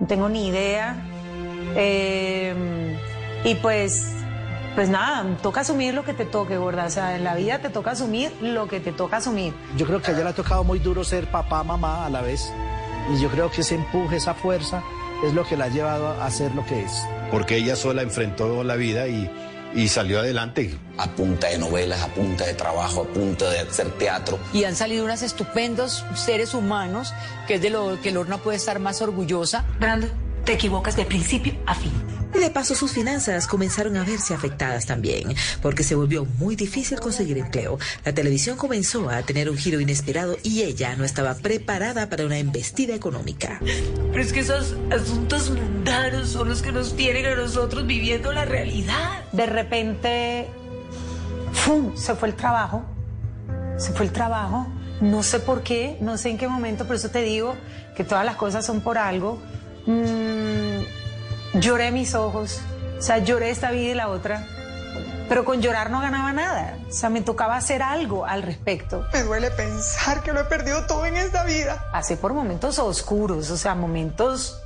No tengo ni idea Eh, y pues, pues nada, toca asumir lo que te toque, gorda. O sea, en la vida te toca asumir lo que te toca asumir. Yo creo que a ella le ha tocado muy duro ser papá, mamá a la vez. Y yo creo que ese empuje, esa fuerza, es lo que la ha llevado a ser lo que es. Porque ella sola enfrentó la vida y, y salió adelante. A punta de novelas, a punta de trabajo, a punta de hacer teatro. Y han salido unos estupendos seres humanos, que es de lo que Lorna puede estar más orgullosa. Brando, te equivocas de principio a fin. Y de paso sus finanzas comenzaron a verse afectadas también, porque se volvió muy difícil conseguir empleo. La televisión comenzó a tener un giro inesperado y ella no estaba preparada para una embestida económica. Pero es que esos asuntos mundanos son los que nos tienen a nosotros viviendo la realidad. De repente, ¡fum! se fue el trabajo. Se fue el trabajo. No sé por qué, no sé en qué momento, por eso te digo que todas las cosas son por algo. Mm, lloré mis ojos, o sea, lloré esta vida y la otra, pero con llorar no ganaba nada, o sea, me tocaba hacer algo al respecto. Me duele pensar que lo he perdido todo en esta vida. Pasé por momentos oscuros, o sea, momentos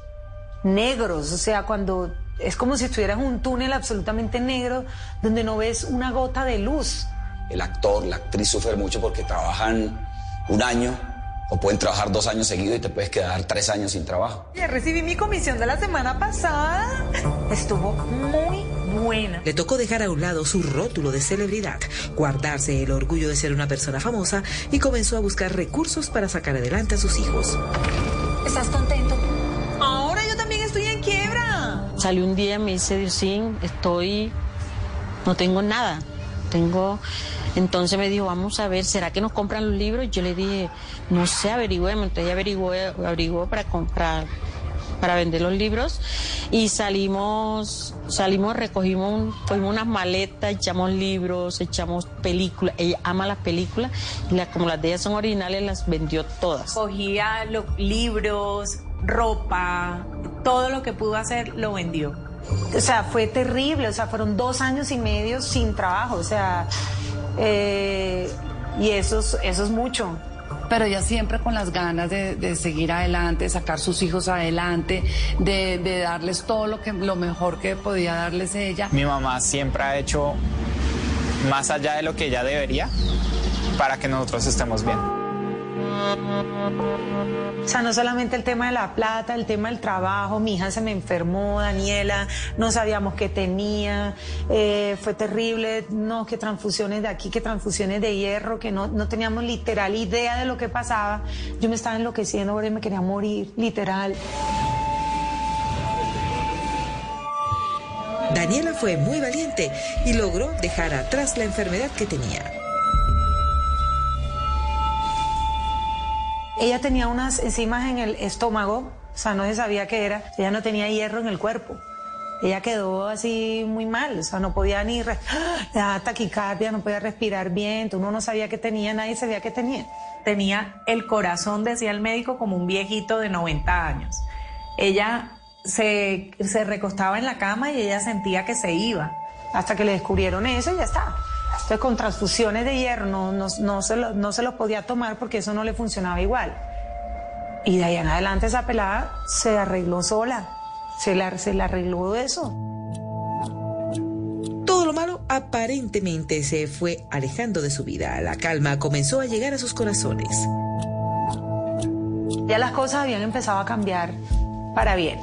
negros, o sea, cuando es como si estuvieras en un túnel absolutamente negro donde no ves una gota de luz. El actor, la actriz sufren mucho porque trabajan un año o pueden trabajar dos años seguidos y te puedes quedar tres años sin trabajo. Ya recibí mi comisión de la semana pasada. Estuvo muy buena. Le tocó dejar a un lado su rótulo de celebridad, guardarse el orgullo de ser una persona famosa y comenzó a buscar recursos para sacar adelante a sus hijos. ¿Estás contento? Ahora yo también estoy en quiebra. Salí un día y me dice, sí, estoy, no tengo nada, tengo... Entonces me dijo, vamos a ver, ¿será que nos compran los libros? Yo le dije, no sé, averigüemos. Entonces ella averiguó, para comprar, para vender los libros. Y salimos, salimos, recogimos, un- cogimos unas maletas, echamos libros, echamos películas. Ella ama las películas y como las de ella son originales, las vendió todas. Cogía libros, ropa, todo lo que pudo hacer lo vendió. O sea, fue terrible, o sea, fueron dos años y medio sin trabajo, o sea, eh, y eso es, eso es mucho. Pero ella siempre con las ganas de, de seguir adelante, de sacar sus hijos adelante, de, de darles todo lo, que, lo mejor que podía darles ella. Mi mamá siempre ha hecho más allá de lo que ella debería para que nosotros estemos bien. O sea, no solamente el tema de la plata, el tema del trabajo, mi hija se me enfermó, Daniela, no sabíamos qué tenía, eh, fue terrible, no, que transfusiones de aquí, que transfusiones de hierro, que no, no teníamos literal idea de lo que pasaba. Yo me estaba enloqueciendo, ahora me quería morir, literal. Daniela fue muy valiente y logró dejar atrás la enfermedad que tenía. Ella tenía unas enzimas en el estómago, o sea, no se sabía qué era. Ella no tenía hierro en el cuerpo. Ella quedó así muy mal, o sea, no podía ni daba taquicardia, no podía respirar bien, uno no sabía qué tenía, nadie sabía qué tenía. Tenía el corazón, decía el médico, como un viejito de 90 años. Ella se, se recostaba en la cama y ella sentía que se iba. Hasta que le descubrieron eso y ya está. Entonces, con transfusiones de hierro no, no, no se lo- no se los podía tomar porque eso no le funcionaba igual. Y de ahí en adelante esa pelada se arregló sola. Se la, se la arregló de eso. Todo lo malo aparentemente se fue alejando de su vida. La calma comenzó a llegar a sus corazones. Ya las cosas habían empezado a cambiar para bien.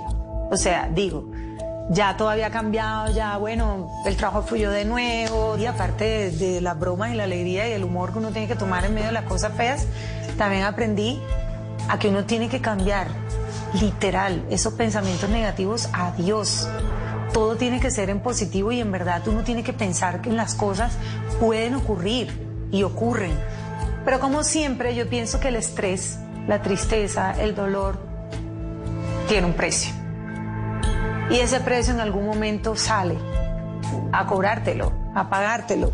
O sea, digo, ya todo había cambiado, ya bueno, el trabajo fluyó de nuevo y aparte de, de las bromas y la alegría y el humor que uno tiene que tomar en medio de las cosas feas, también aprendí a que uno tiene que cambiar, literal, esos pensamientos negativos, adiós. Todo tiene que ser en positivo y en verdad uno tiene que pensar que las cosas pueden ocurrir y ocurren. Pero como siempre yo pienso que el estrés, la tristeza, el dolor, tiene un precio. Y ese precio en algún momento sale a cobrártelo, a pagártelo.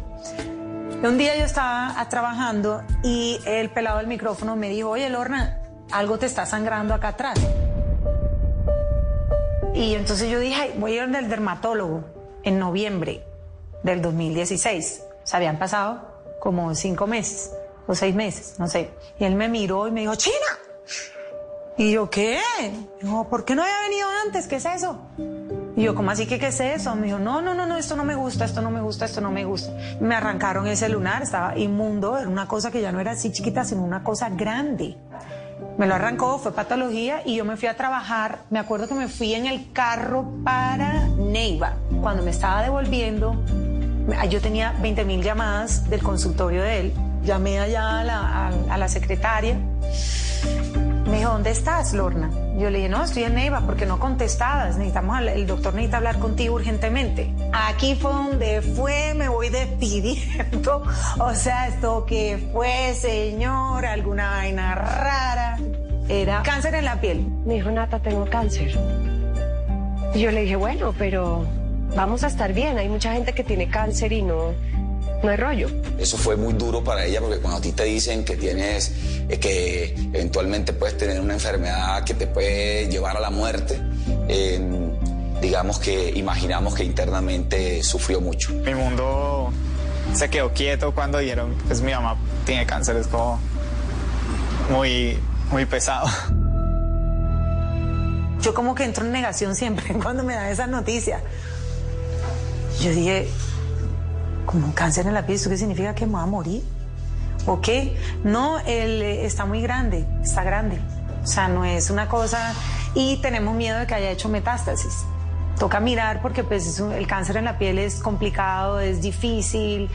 Un día yo estaba ah, trabajando y el pelado del micrófono me dijo, oye Lorna, algo te está sangrando acá atrás. Y entonces yo dije, "Ay, voy a ir del dermatólogo en noviembre del 2016. O sea, habían pasado como cinco meses o seis meses, no sé. Y él me miró y me dijo, China. Y yo, ¿qué? Dijo, ¿por qué no había venido antes? ¿Qué es eso? Y yo, ¿cómo así que qué es eso? Me dijo, no, no, no, no, esto no me gusta, esto no me gusta, esto no me gusta. Me arrancaron ese lunar, estaba inmundo, era una cosa que ya no era así chiquita, sino una cosa grande. Me lo arrancó, fue patología y yo me fui a trabajar. Me acuerdo que me fui en el carro para Neiva. Cuando me estaba devolviendo, yo tenía 20 mil llamadas del consultorio de él. Llamé allá a la, a- a la secretaria. Me dijo, ¿dónde estás, Lorna? Yo le dije, no, estoy en Neiva porque no contestabas. Necesitamos, el doctor necesita hablar contigo urgentemente. Aquí fue donde fue, me voy despidiendo. O sea, esto que fue, señor, alguna vaina rara. Era cáncer en la piel. Me dijo, Nata, tengo cáncer. Y yo le dije, bueno, pero vamos a estar bien. Hay mucha gente que tiene cáncer y no, no hay rollo. Eso fue muy duro para ella porque cuando a ti te dicen que tienes, eh, que eventualmente puedes tener una enfermedad que te puede llevar a la muerte, eh, digamos que imaginamos que internamente sufrió mucho. Mi mundo se quedó quieto cuando dijeron, pues mi mamá tiene cáncer, es como muy, muy pesado. Yo como que entro en negación siempre cuando me dan esa noticia. Yo dije, como un cáncer en la piel, ¿eso qué significa que me voy a morir? ¿O qué? No, él eh, está muy grande, está grande. O sea, no es una cosa... Y tenemos miedo de que haya hecho metástasis. Toca mirar porque pues el cáncer en la piel es complicado, es difícil.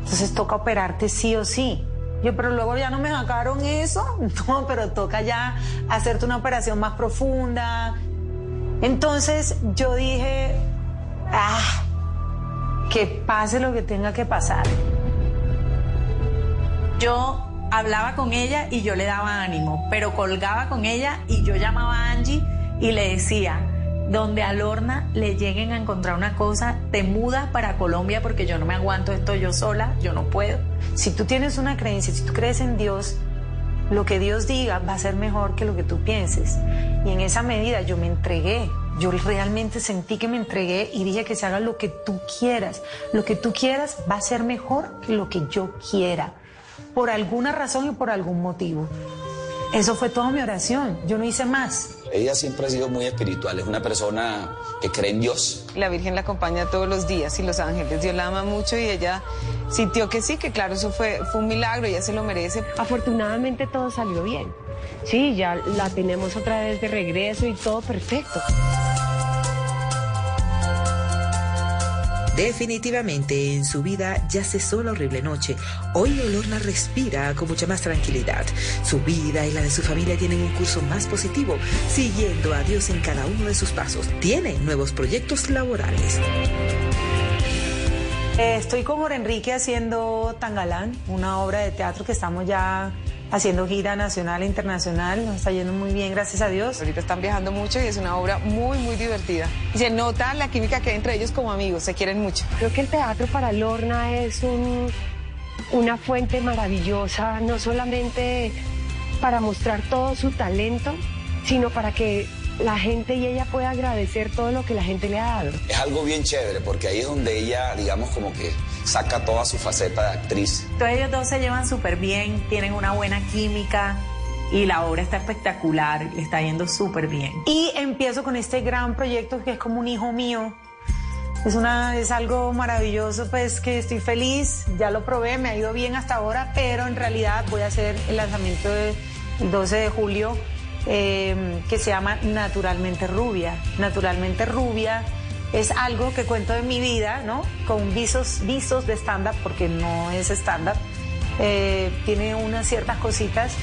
Entonces toca operarte sí o sí. Yo, pero luego ya no me sacaron eso. No, pero toca ya hacerte una operación más profunda. Entonces yo dije, ah, que pase lo que tenga que pasar. Yo hablaba con ella y yo le daba ánimo, pero colgaba con ella y yo llamaba a Angie y le decía, donde a Lorna le lleguen a encontrar una cosa, te mudas para Colombia porque yo no me aguanto esto yo sola, yo no puedo. Si tú tienes una creencia, si tú crees en Dios, lo que Dios diga va a ser mejor que lo que tú pienses. Y en esa medida yo me entregué. Yo realmente sentí que me entregué y dije que se haga lo que tú quieras. Lo que tú quieras va a ser mejor que lo que yo quiera. Por alguna razón y por algún motivo. Eso fue toda mi oración. Yo no hice más. Ella siempre ha sido muy espiritual, es una persona que cree en Dios. La Virgen la acompaña todos los días y los ángeles. Dios la ama mucho y ella sintió que sí, que claro, eso fue, fue un milagro, ella se lo merece. Afortunadamente todo salió bien. Sí, ya la tenemos otra vez de regreso y todo perfecto. Definitivamente en su vida ya cesó la horrible noche. Hoy Lorna respira con mucha más tranquilidad. Su vida y la de su familia tienen un curso más positivo, siguiendo a Dios en cada uno de sus pasos. Tiene nuevos proyectos laborales. Eh, estoy con Jorge Enrique haciendo Tangalán, una obra de teatro que estamos ya haciendo gira nacional e internacional. Nos está yendo muy bien, gracias a Dios. Ahorita están viajando mucho y es una obra muy, muy divertida. Y se nota la química que hay entre ellos como amigos, se quieren mucho. Creo que el teatro para Lorna es un- una fuente maravillosa, no solamente para mostrar todo su talento, sino para que la gente y ella pueda agradecer todo lo que la gente le ha dado. Es algo bien chévere porque ahí es donde ella, digamos, como que saca toda su faceta de actriz. Entonces ellos dos se llevan súper bien, tienen una buena química y la obra está espectacular, le está yendo súper bien. Y empiezo con este gran proyecto que es como un hijo mío. Es, una, es algo maravilloso, pues que estoy feliz, ya lo probé, me ha ido bien hasta ahora, pero en realidad voy a hacer el lanzamiento de- el 12 de julio eh, que se llama Naturalmente Rubia. Naturalmente Rubia es algo que cuento de mi vida, ¿no? Con visos, visos de stand-up, porque no es stand-up. Eh, tiene unas ciertas cositas,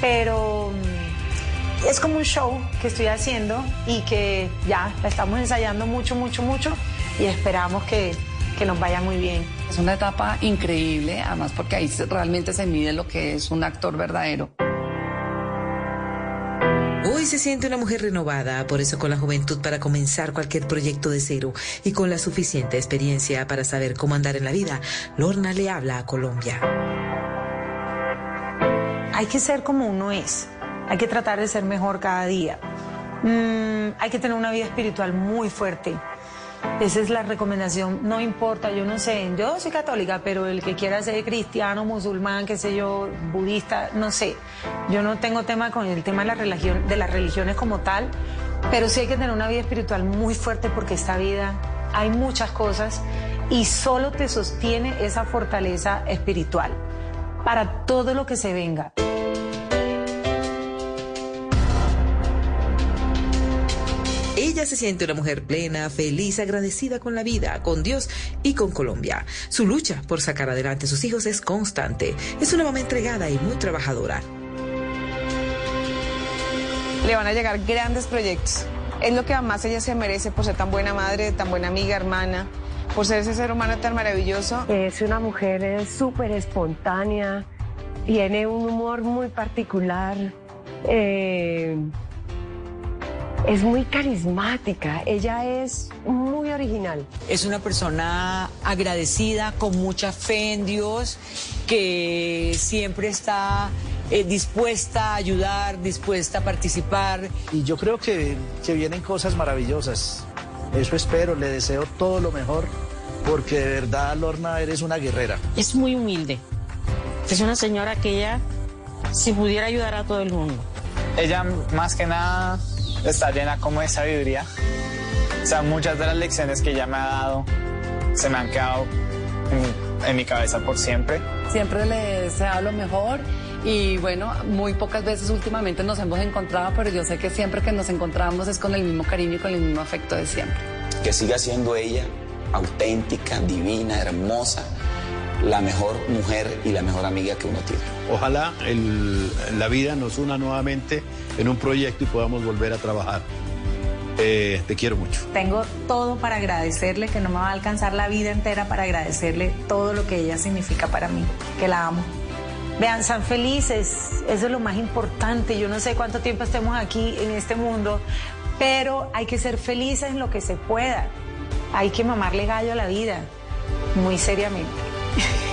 pero mm, es como un show que estoy haciendo y que ya estamos ensayando mucho, mucho, mucho y esperamos que, que nos vaya muy bien. Es una etapa increíble, además porque ahí realmente se mide lo que es un actor verdadero. Hoy se siente una mujer renovada, por eso con la juventud para comenzar cualquier proyecto de cero y con la suficiente experiencia para saber cómo andar en la vida, Lorna le habla a Colombia. Hay que ser como uno es, hay que tratar de ser mejor cada día. Mm, hay que tener una vida espiritual muy fuerte. Esa es la recomendación. No importa, yo no sé, yo soy católica, pero el que quiera ser cristiano, musulmán, qué sé yo, budista, no sé. Yo no tengo tema con el tema de las religiones como tal, Pero sí hay que tener una vida espiritual muy fuerte porque esta vida hay muchas cosas y solo te sostiene esa fortaleza espiritual para todo lo que se venga. Ella se siente una mujer plena, feliz, agradecida con la vida, con Dios y con Colombia. Su lucha por sacar adelante a sus hijos es constante. Es una mamá entregada y muy trabajadora. Le van a llegar grandes proyectos. Es lo que más ella se merece por ser tan buena madre, tan buena amiga, hermana, por ser ese ser humano tan maravilloso. Es una mujer eh, súper espontánea, tiene un humor muy particular, eh, es muy carismática, ella es muy original. Es una persona agradecida, con mucha fe en Dios, que siempre está eh, dispuesta a ayudar, dispuesta a participar. Y yo creo que, que vienen cosas maravillosas. Eso espero, le deseo todo lo mejor, porque de verdad, Lorna, eres una guerrera. Es muy humilde. Es una señora que ella, si pudiera ayudar a todo el mundo. Ella más que nada está llena como de sabiduría. O sea, muchas de las lecciones que ella me ha dado se me han quedado en, en mi cabeza por siempre. Siempre le deseo lo mejor y bueno, muy pocas veces últimamente nos hemos encontrado, pero yo sé que siempre que nos encontramos es con el mismo cariño y con el mismo afecto de siempre. Que siga siendo ella auténtica, divina, hermosa, la mejor mujer y la mejor amiga que uno tiene. Ojalá el- la vida nos una nuevamente en un proyecto y podamos volver a trabajar. Eh, te quiero mucho. Tengo todo para agradecerle, que no me va a alcanzar la vida entera para agradecerle todo lo que ella significa para mí, que la amo. Vean, sean felices, eso es lo más importante. Yo no sé cuánto tiempo estemos aquí en este mundo, pero hay que ser felices en lo que se pueda. Hay que mamarle gallo a la vida, muy seriamente.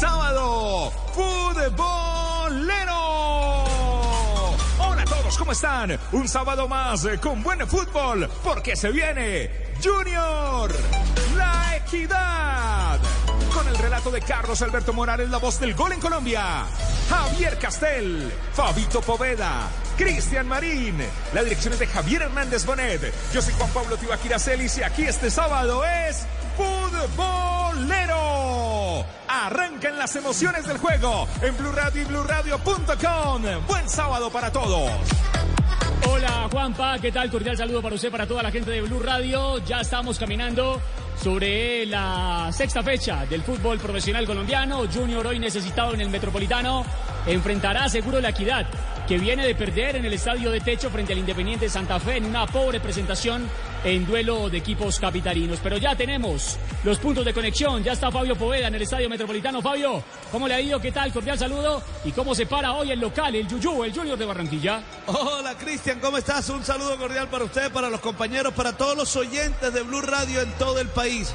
Sábado, futbolero. Hola a todos, ¿cómo están? Un sábado más eh, con buen fútbol, porque se viene Junior, la equidad. El relato de Carlos Alberto Morales, la voz del gol en Colombia. Javier Castel, Fabito Poveda, Cristian Marín. La dirección es de Javier Hernández Bonet. Yo soy Juan Pablo Tibaquira Celis y aquí este sábado es Futbolero. Arrancan las emociones del juego en Blue Radio y BlueRadio.com. Buen sábado para todos. Hola Juanpa, ¿qué tal? Cordial saludo para usted, para toda la gente de Blue Radio. Ya estamos caminando sobre la sexta fecha del fútbol profesional colombiano. Junior hoy necesitado en el Metropolitano enfrentará seguro la equidad que viene de perder en el estadio de techo frente al Independiente Santa Fe en una pobre presentación en duelo de equipos capitalinos. Pero ya tenemos los puntos de conexión. Ya está Fabio Poveda en el estadio metropolitano. Fabio, ¿cómo le ha ido? ¿Qué tal? Cordial saludo. ¿Y cómo se para hoy el local, el Yuyú, el Junior de Barranquilla? Hola Cristian, ¿cómo estás? Un saludo cordial para usted, para los compañeros, para todos los oyentes de Blue Radio en todo el país.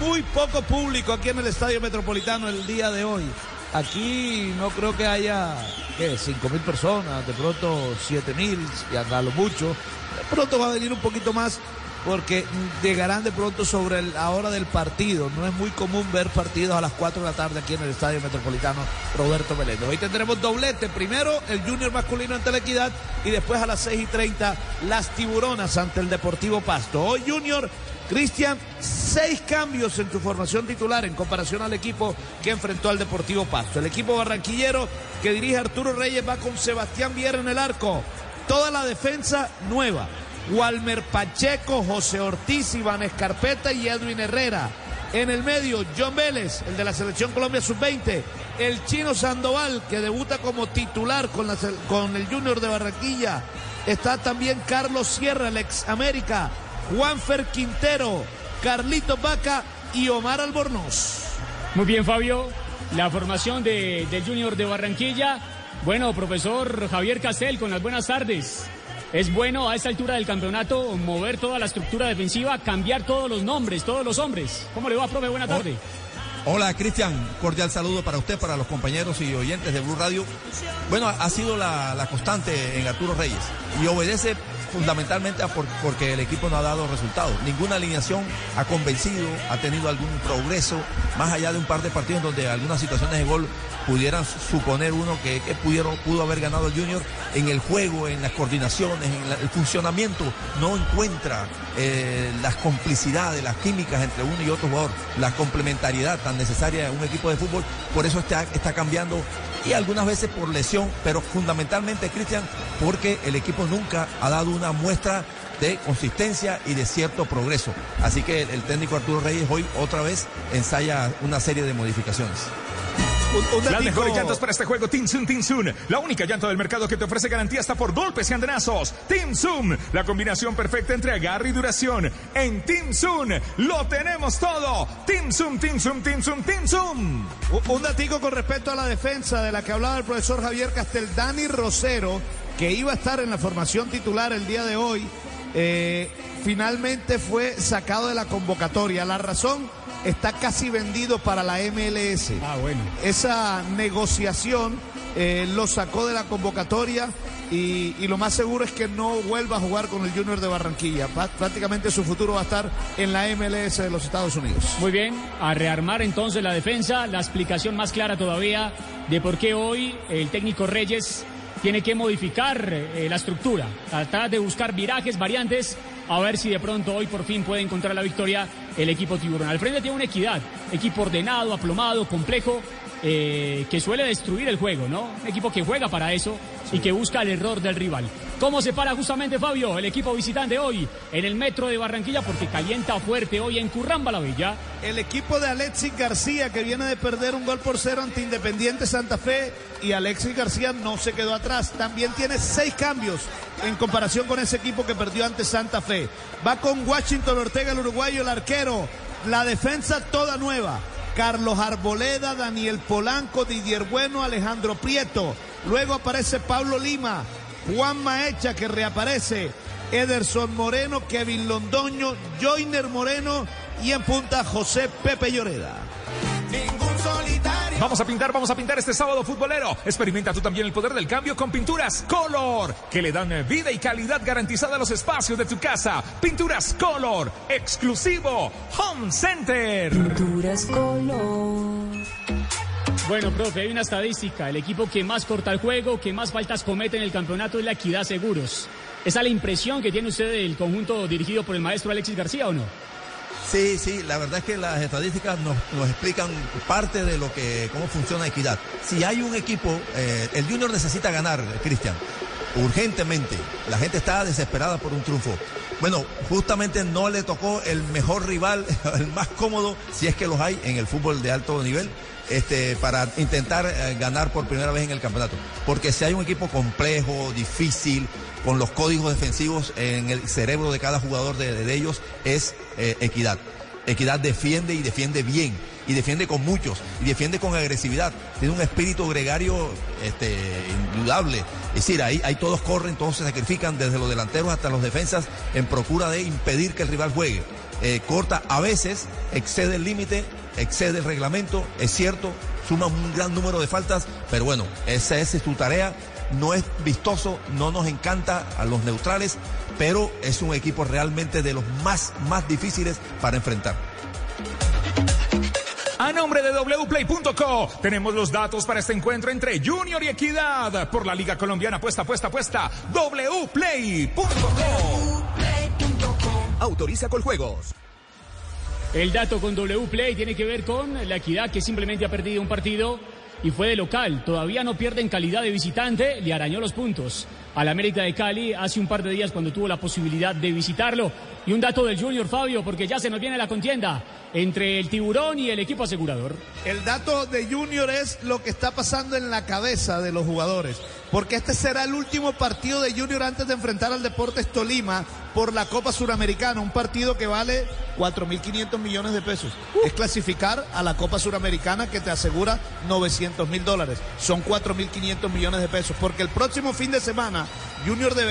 muy poco público aquí en el Estadio Metropolitano el día de hoy. Aquí no creo que haya. 5 mil personas, de pronto 7 mil, y a lo mucho. De pronto va a venir un poquito más porque llegarán de pronto sobre la hora del partido. No es muy común ver partidos a las 4 de la tarde aquí en el Estadio Metropolitano Roberto Meléndez. Hoy tendremos doblete. Primero el Junior masculino ante la Equidad y después a las 6 y 30 las Tiburonas ante el Deportivo Pasto. Hoy Junior Cristian, seis cambios en su formación titular en comparación al equipo que enfrentó al Deportivo Pasto. El equipo barranquillero que dirige Arturo Reyes va con Sebastián Viera en el arco. Toda la defensa nueva. Walmer Pacheco, José Ortiz, Iván Escarpeta y Edwin Herrera. En el medio, John Vélez, el de la Selección Colombia Sub-20. El chino Sandoval, que debuta como titular con, con el Junior de Barranquilla. Está también Carlos Sierra, el ex América. Juanfer Quintero, Carlito Vaca y Omar Albornoz. Muy bien, Fabio. La formación de, del Junior de Barranquilla. Bueno, profesor Javier Castel, con las buenas tardes. Es bueno a esta altura del campeonato mover toda la estructura defensiva, cambiar todos los nombres, todos los hombres. ¿Cómo le va, profe? Buena tarde. Hola, Cristian. Cordial saludo para usted, para los compañeros y oyentes de Blue Radio. Bueno, ha sido la, la constante en Arturo Reyes y obedece fundamentalmente porque el equipo no ha dado resultados. Ninguna alineación ha convencido, ha tenido algún progreso, más allá de un par de partidos donde algunas situaciones de gol pudieran suponer uno que, pudieron, pudo haber ganado el Junior en el juego, en las coordinaciones, en el funcionamiento, no encuentra eh, las complicidades, las químicas entre uno y otro jugador, la complementariedad tan necesaria en un equipo de fútbol, por eso está, está cambiando y algunas veces por lesión, pero fundamentalmente, Cristian, porque el equipo nunca ha dado una muestra de consistencia y de cierto progreso. Así que el técnico Arturo Reyes hoy otra vez ensaya una serie de modificaciones. Las mejores llantas para este juego, Team Zoom, Team Zoom. La única llanta del mercado que te ofrece garantía hasta por golpes y andenazos. Team Zoom, la combinación perfecta entre agarre y duración. En Team Zoom lo tenemos todo. Team Zoom, Team Zoom, Team Zoom, Team Zoom. Un datico con respecto a la defensa de la que hablaba el profesor Javier Castel, Dani Rosero, que iba a estar en la formación titular el día de hoy, eh, finalmente fue sacado de la convocatoria. La razón está casi vendido para la MLS. Ah, bueno. Esa negociación eh, lo sacó de la convocatoria y, lo más seguro es que no vuelva a jugar con el Junior de Barranquilla. Prácticamente su futuro va a estar en la MLS de los Estados Unidos. Muy bien, a rearmar entonces la defensa, la explicación más clara todavía de por qué hoy el técnico Reyes tiene que modificar eh, la estructura, tratar de buscar virajes, variantes, a ver si de pronto hoy por fin puede encontrar la victoria el equipo tiburón. Al frente tiene una equidad, equipo ordenado, aplomado, complejo, eh, que suele destruir el juego, ¿no? Un equipo que juega para eso y que busca el error del rival. ¿Cómo se para justamente Fabio, el equipo visitante hoy en el metro de Barranquilla? Porque calienta fuerte hoy en Curramba la Bella. El equipo de Alexis García que viene de perder un gol por cero ante Independiente Santa Fe y Alexis García no se quedó atrás. También tiene seis cambios en comparación con ese equipo que perdió ante Santa Fe. Va con Washington Ortega, el uruguayo, el arquero. La defensa toda nueva. Carlos Arboleda, Daniel Polanco, Didier Bueno, Alejandro Prieto. Luego aparece Pablo Lima, Juan Maecha que reaparece, Ederson Moreno, Kevin Londoño, Joiner Moreno y en punta José Pepe Lloreda. Vamos a pintar, vamos a pintar este sábado futbolero. Experimenta tú también el poder del cambio con pinturas Color, que le dan vida y calidad garantizada a los espacios de tu casa. Pinturas Color, exclusivo Home Center. Pinturas Color. Bueno, profe, hay una estadística. El equipo que más corta el juego, que más faltas comete en el campeonato es la Equidad Seguros. ¿Esa es la impresión que tiene usted del conjunto dirigido por el maestro Alexis García o no? Sí, sí, la verdad es que las estadísticas nos, explican parte de lo que, cómo funciona equidad. Si hay un equipo, eh, el Junior necesita ganar, Cristian, urgentemente. La gente está desesperada por un triunfo. Bueno, justamente no le tocó el mejor rival, el más cómodo, si es que los hay en el fútbol de alto nivel, este, para intentar eh, ganar por primera vez en el campeonato. Porque si hay un equipo complejo, difícil, con los códigos defensivos en el cerebro de cada jugador de, ellos, es eh, equidad. Equidad defiende y defiende bien. y defiende con muchos y defiende con agresividad. Tiene un espíritu gregario este, indudable. Es decir, ahí, ahí todos corren, todos se sacrifican, desde los delanteros hasta los defensas, en procura de impedir que el rival juegue. Eh, corta a veces, excede el límite, excede el reglamento, es cierto, suma un gran número de faltas, pero bueno, esa es su tarea. No es vistoso, no nos encanta a los neutrales, pero es un equipo realmente de los más, más difíciles para enfrentar. A nombre de wplay.co tenemos los datos para este encuentro entre Junior y Equidad por la Liga Colombiana puesta, puesta, puesta. wplay.co. Autoriza con juegos. El dato con Wplay tiene que ver con la equidad que simplemente ha perdido un partido y fue de local. Todavía no pierde en calidad de visitante, le arañó los puntos al América de Cali hace un par de días cuando tuvo la posibilidad de visitarlo. Y un dato del Junior Fabio, porque ya se nos viene la contienda entre el tiburón y el equipo asegurador. El dato de Junior es lo que está pasando en la cabeza de los jugadores, porque este será el último partido de Junior antes de enfrentar al Deportes Tolima por la Copa Suramericana, un partido que vale 4.500 millones de pesos. Es clasificar a la Copa Suramericana que te asegura 900 mil dólares. Son 4.500 millones de pesos, porque el próximo fin de semana Junior debería...